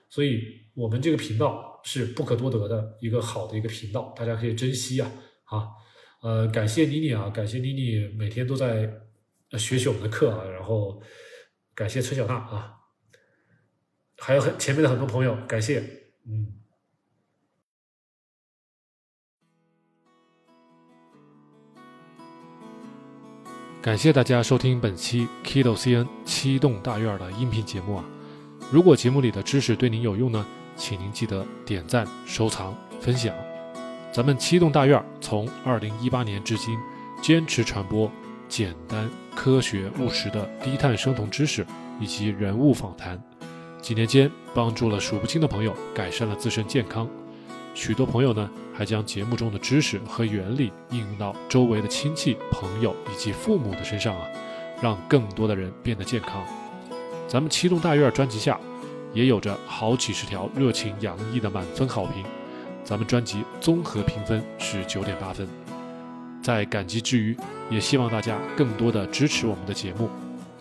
所以我们这个频道是不可多得的一个好的一个频道，大家可以珍惜啊！啊，呃，感谢妮妮啊，感谢妮妮每天都在学习我们的课啊，然后感谢崔小娜啊，还有很前面的很多朋友，感谢，嗯。感谢大家收听本期 Kido CN 七栋大院的音频节目啊！如果节目里的知识对您有用呢，请您记得点赞、收藏、分享。咱们七栋大院从二零一八年至今，坚持传播简单、科学、务实的低碳生酮知识以及人物访谈，几年间帮助了数不清的朋友改善了自身健康。许多朋友呢，还将节目中的知识和原理应用到周围的亲戚、朋友以及父母的身上啊，让更多的人变得健康。咱们七栋大院专辑下，也有着好几十条热情洋溢的满分好评。咱们专辑综合评分是九点八分。在感激之余，也希望大家更多的支持我们的节目。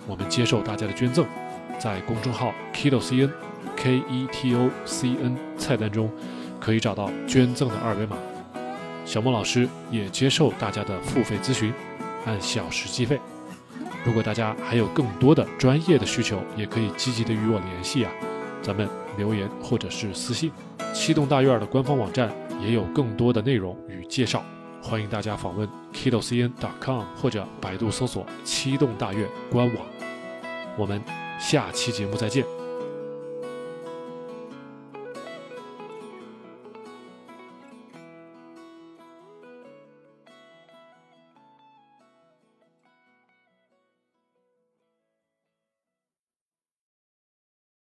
我们接受大家的捐赠，在公众号 Keto CN K E T O C N 菜单中。可以找到捐赠的二维码，小莫老师也接受大家的付费咨询，按小时计费。如果大家还有更多的专业的需求，也可以积极的与我联系啊，咱们留言或者是私信。七栋大院的官方网站也有更多的内容与介绍，欢迎大家访问 kido.cn.com 或者百度搜索七栋大院官网。我们下期节目再见。